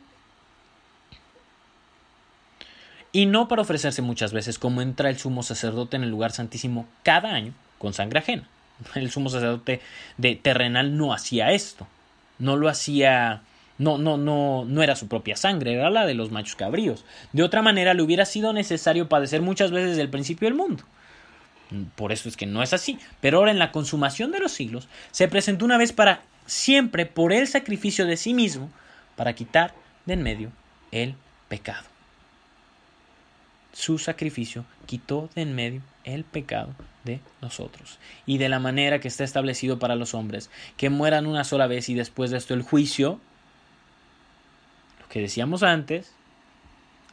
Y no para ofrecerse muchas veces, como entra el sumo sacerdote en el lugar santísimo cada año con sangre ajena. El sumo sacerdote de terrenal no hacía esto. No lo hacía. No, no, no, no era su propia sangre, era la de los machos cabríos. De otra manera, le hubiera sido necesario padecer muchas veces desde el principio del mundo. Por eso es que no es así. Pero ahora en la consumación de los siglos se presentó una vez para siempre por el sacrificio de sí mismo para quitar de en medio el pecado. Su sacrificio quitó de en medio el pecado de nosotros. Y de la manera que está establecido para los hombres, que mueran una sola vez y después de esto el juicio, lo que decíamos antes,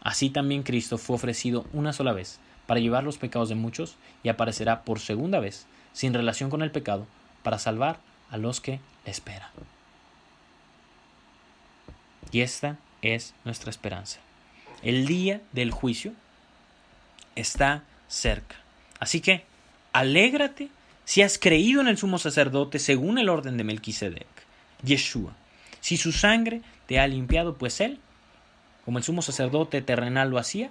así también Cristo fue ofrecido una sola vez para llevar los pecados de muchos y aparecerá por segunda vez, sin relación con el pecado, para salvar a los que le esperan. Y esta es nuestra esperanza. El día del juicio está cerca. Así que, alégrate si has creído en el sumo sacerdote según el orden de Melquisedec, Yeshua. Si su sangre te ha limpiado, pues él, como el sumo sacerdote terrenal lo hacía,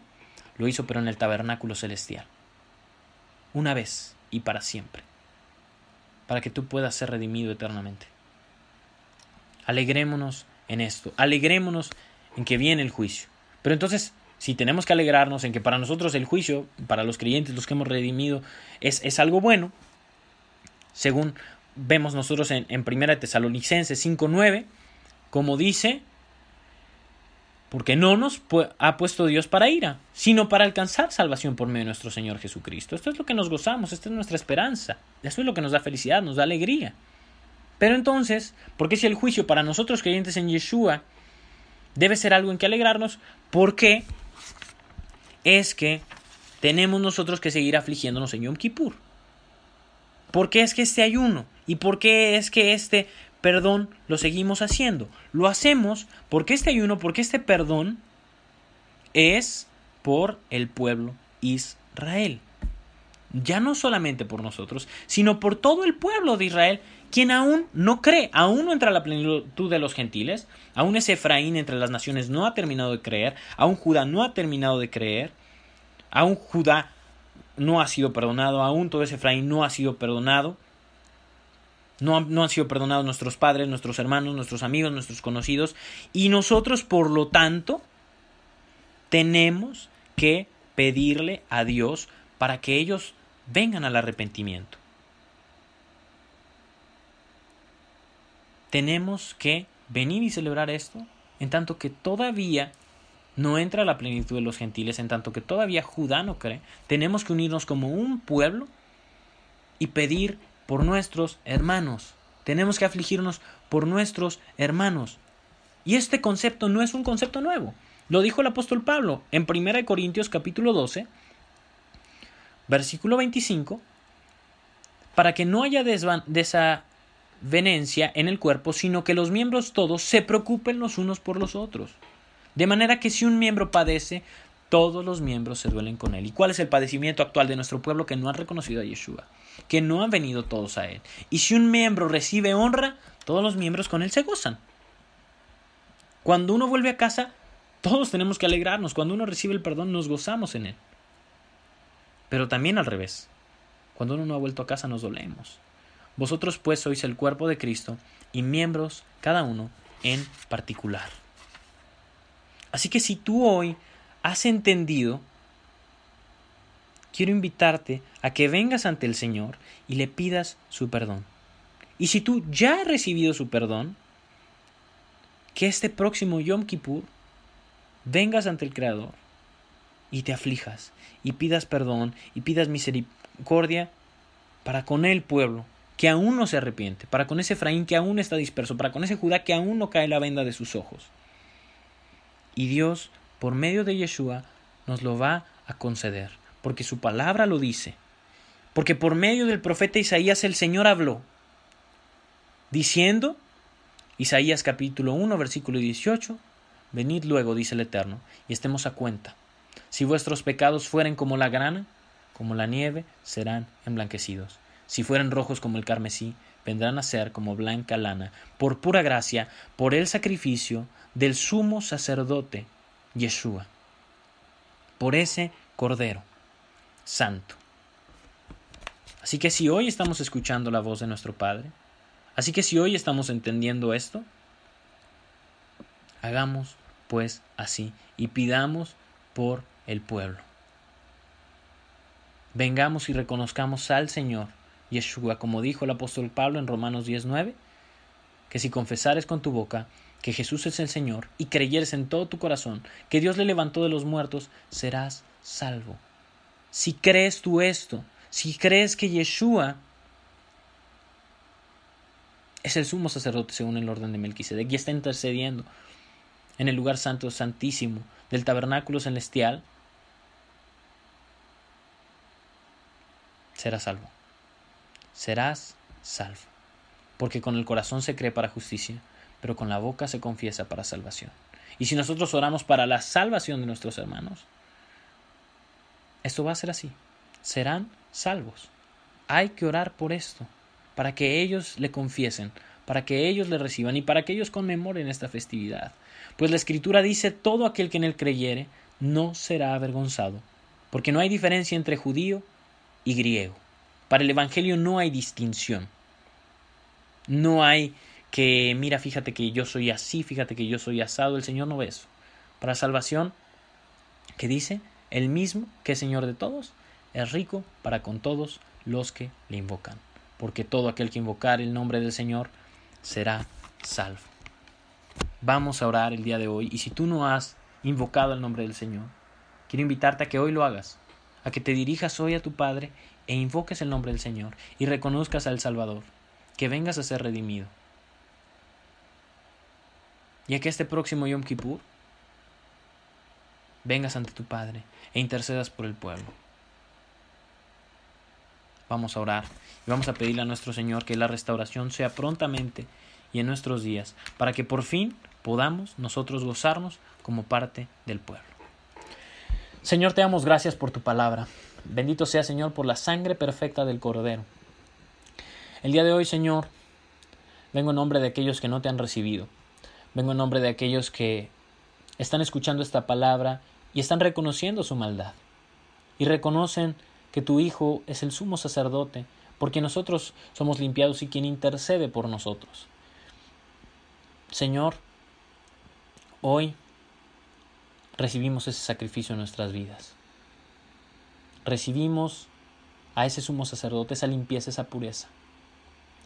lo hizo pero en el tabernáculo celestial. Una vez y para siempre. Para que tú puedas ser redimido eternamente. Alegrémonos en esto. Alegrémonos en que viene el juicio. Pero entonces, si tenemos que alegrarnos en que para nosotros el juicio, para los creyentes, los que hemos redimido, es, es algo bueno, según vemos nosotros en, en 1 Tesalonicenses 5.9, como dice, porque no nos ha puesto Dios para ira, sino para alcanzar salvación por medio de nuestro Señor Jesucristo. Esto es lo que nos gozamos, esta es nuestra esperanza, esto es lo que nos da felicidad, nos da alegría. Pero entonces, ¿por qué si el juicio para nosotros creyentes en Yeshua debe ser algo en que alegrarnos? ¿Por qué es que tenemos nosotros que seguir afligiéndonos en Yom Kippur? ¿Por qué es que este ayuno? ¿Y por qué es que este perdón lo seguimos haciendo? Lo hacemos porque este ayuno, porque este perdón es por el pueblo Israel. Ya no solamente por nosotros, sino por todo el pueblo de Israel quien aún no cree, aún no entra a la plenitud de los gentiles, aún ese Efraín entre las naciones no ha terminado de creer, aún Judá no ha terminado de creer, aún Judá no ha sido perdonado, aún todo ese Efraín no ha sido perdonado, no, no han sido perdonados nuestros padres, nuestros hermanos, nuestros amigos, nuestros conocidos, y nosotros, por lo tanto, tenemos que pedirle a Dios para que ellos vengan al arrepentimiento. Tenemos que venir y celebrar esto en tanto que todavía no entra la plenitud de los gentiles, en tanto que todavía Judá no cree, tenemos que unirnos como un pueblo y pedir por nuestros hermanos. Tenemos que afligirnos por nuestros hermanos. Y este concepto no es un concepto nuevo. Lo dijo el apóstol Pablo en 1 Corintios capítulo 12, versículo 25, para que no haya desa venencia en el cuerpo, sino que los miembros todos se preocupen los unos por los otros. De manera que si un miembro padece, todos los miembros se duelen con él. ¿Y cuál es el padecimiento actual de nuestro pueblo que no han reconocido a Yeshua? Que no han venido todos a él. Y si un miembro recibe honra, todos los miembros con él se gozan. Cuando uno vuelve a casa, todos tenemos que alegrarnos. Cuando uno recibe el perdón, nos gozamos en él. Pero también al revés. Cuando uno no ha vuelto a casa, nos dolemos. Vosotros pues sois el cuerpo de Cristo y miembros cada uno en particular. Así que si tú hoy has entendido, quiero invitarte a que vengas ante el Señor y le pidas su perdón. Y si tú ya has recibido su perdón, que este próximo Yom Kippur vengas ante el Creador y te aflijas y pidas perdón y pidas misericordia para con el pueblo que aún no se arrepiente, para con ese Efraín que aún está disperso, para con ese Judá que aún no cae la venda de sus ojos. Y Dios, por medio de Yeshua, nos lo va a conceder, porque su palabra lo dice, porque por medio del profeta Isaías el Señor habló, diciendo, Isaías capítulo 1, versículo 18, Venid luego, dice el Eterno, y estemos a cuenta. Si vuestros pecados fueren como la grana, como la nieve, serán emblanquecidos si fueran rojos como el carmesí, vendrán a ser como blanca lana, por pura gracia, por el sacrificio del sumo sacerdote Yeshua, por ese Cordero Santo. Así que si hoy estamos escuchando la voz de nuestro Padre, así que si hoy estamos entendiendo esto, hagamos pues así y pidamos por el pueblo. Vengamos y reconozcamos al Señor Yeshua, como dijo el apóstol Pablo en Romanos 19, que si confesares con tu boca que Jesús es el Señor y creyeres en todo tu corazón que Dios le levantó de los muertos, serás salvo. Si crees tú esto, si crees que Yeshua es el sumo sacerdote según el orden de Melquisedec y está intercediendo en el lugar santo santísimo del tabernáculo celestial, serás salvo serás salvo. porque con el corazón se cree para justicia, pero con la boca se confiesa para salvación. Y si nosotros oramos para la salvación de nuestros hermanos, esto va a ser así. Serán salvos. Hay que orar por esto, para que ellos le confiesen, para que ellos le reciban y para que ellos conmemoren esta festividad. Pues la Escritura dice, todo aquel que en él creyere no será avergonzado, porque no hay diferencia entre judío y griego. Para el Evangelio no hay distinción. No hay que, mira, fíjate que yo soy así, fíjate que yo soy asado. El Señor no ve eso. Para salvación, ¿qué dice? El mismo que es Señor de todos, es rico para con todos los que le invocan. Porque todo aquel que invocar el nombre del Señor será salvo. Vamos a orar el día de hoy y si tú no has invocado el nombre del Señor, quiero invitarte a que hoy lo hagas, a que te dirijas hoy a tu Padre e invoques el nombre del Señor y reconozcas al Salvador que vengas a ser redimido. Y que este próximo Yom Kippur vengas ante tu Padre e intercedas por el pueblo. Vamos a orar y vamos a pedirle a nuestro Señor que la restauración sea prontamente y en nuestros días, para que por fin podamos nosotros gozarnos como parte del pueblo. Señor, te damos gracias por tu palabra. Bendito sea, Señor, por la sangre perfecta del Cordero el día de hoy, Señor, vengo en nombre de aquellos que no te han recibido. Vengo en nombre de aquellos que están escuchando esta palabra y están reconociendo su maldad. Y reconocen que tu Hijo es el sumo sacerdote, porque nosotros somos limpiados y quien intercede por nosotros. Señor, hoy recibimos ese sacrificio en nuestras vidas. Recibimos a ese sumo sacerdote, esa limpieza, esa pureza.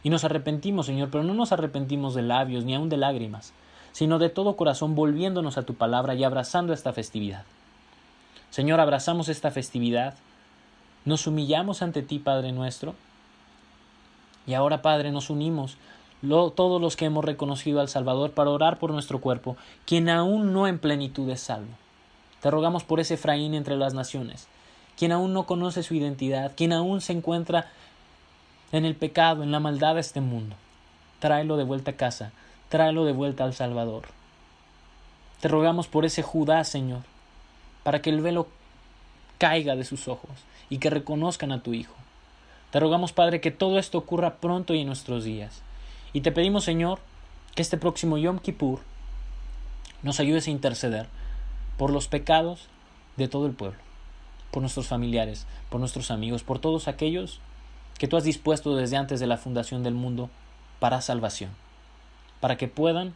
Y nos arrepentimos, Señor, pero no nos arrepentimos de labios ni aun de lágrimas, sino de todo corazón volviéndonos a tu palabra y abrazando esta festividad. Señor, abrazamos esta festividad, nos humillamos ante ti, Padre nuestro, y ahora, Padre, nos unimos todos los que hemos reconocido al Salvador para orar por nuestro cuerpo, quien aún no en plenitud es salvo. Te rogamos por ese Efraín entre las naciones, quien aún no conoce su identidad, quien aún se encuentra en el pecado, en la maldad de este mundo. Tráelo de vuelta a casa, tráelo de vuelta al Salvador. Te rogamos por ese Judá, Señor, para que el velo caiga de sus ojos y que reconozcan a tu Hijo. Te rogamos, Padre, que todo esto ocurra pronto y en nuestros días. Y te pedimos, Señor, que este próximo Yom Kippur nos ayudes a interceder por los pecados de todo el pueblo, por nuestros familiares, por nuestros amigos, por todos aquellos que tú has dispuesto desde antes de la fundación del mundo para salvación, para que puedan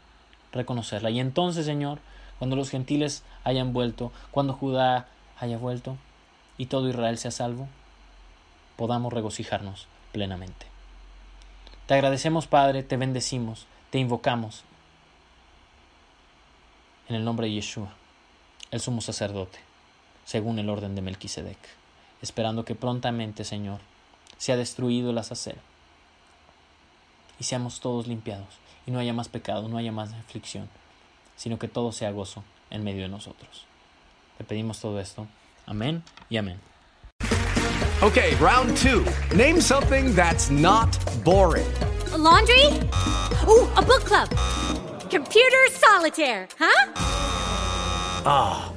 reconocerla. Y entonces, Señor, cuando los gentiles hayan vuelto, cuando Judá haya vuelto y todo Israel sea salvo, podamos regocijarnos plenamente. Te agradecemos, Padre, te bendecimos, te invocamos. En el nombre de Yeshua, el sumo sacerdote, según el orden de Melquisedec, esperando que prontamente, Señor, se ha destruido el azacero y seamos todos limpiados y no haya más pecado, no haya más aflicción, sino que todo sea gozo en medio de nosotros. Te pedimos todo esto. Amén y amén. Okay, round two. Name something that's not boring. A laundry? Ooh, a book club. Computer solitaire, huh? Ah, oh,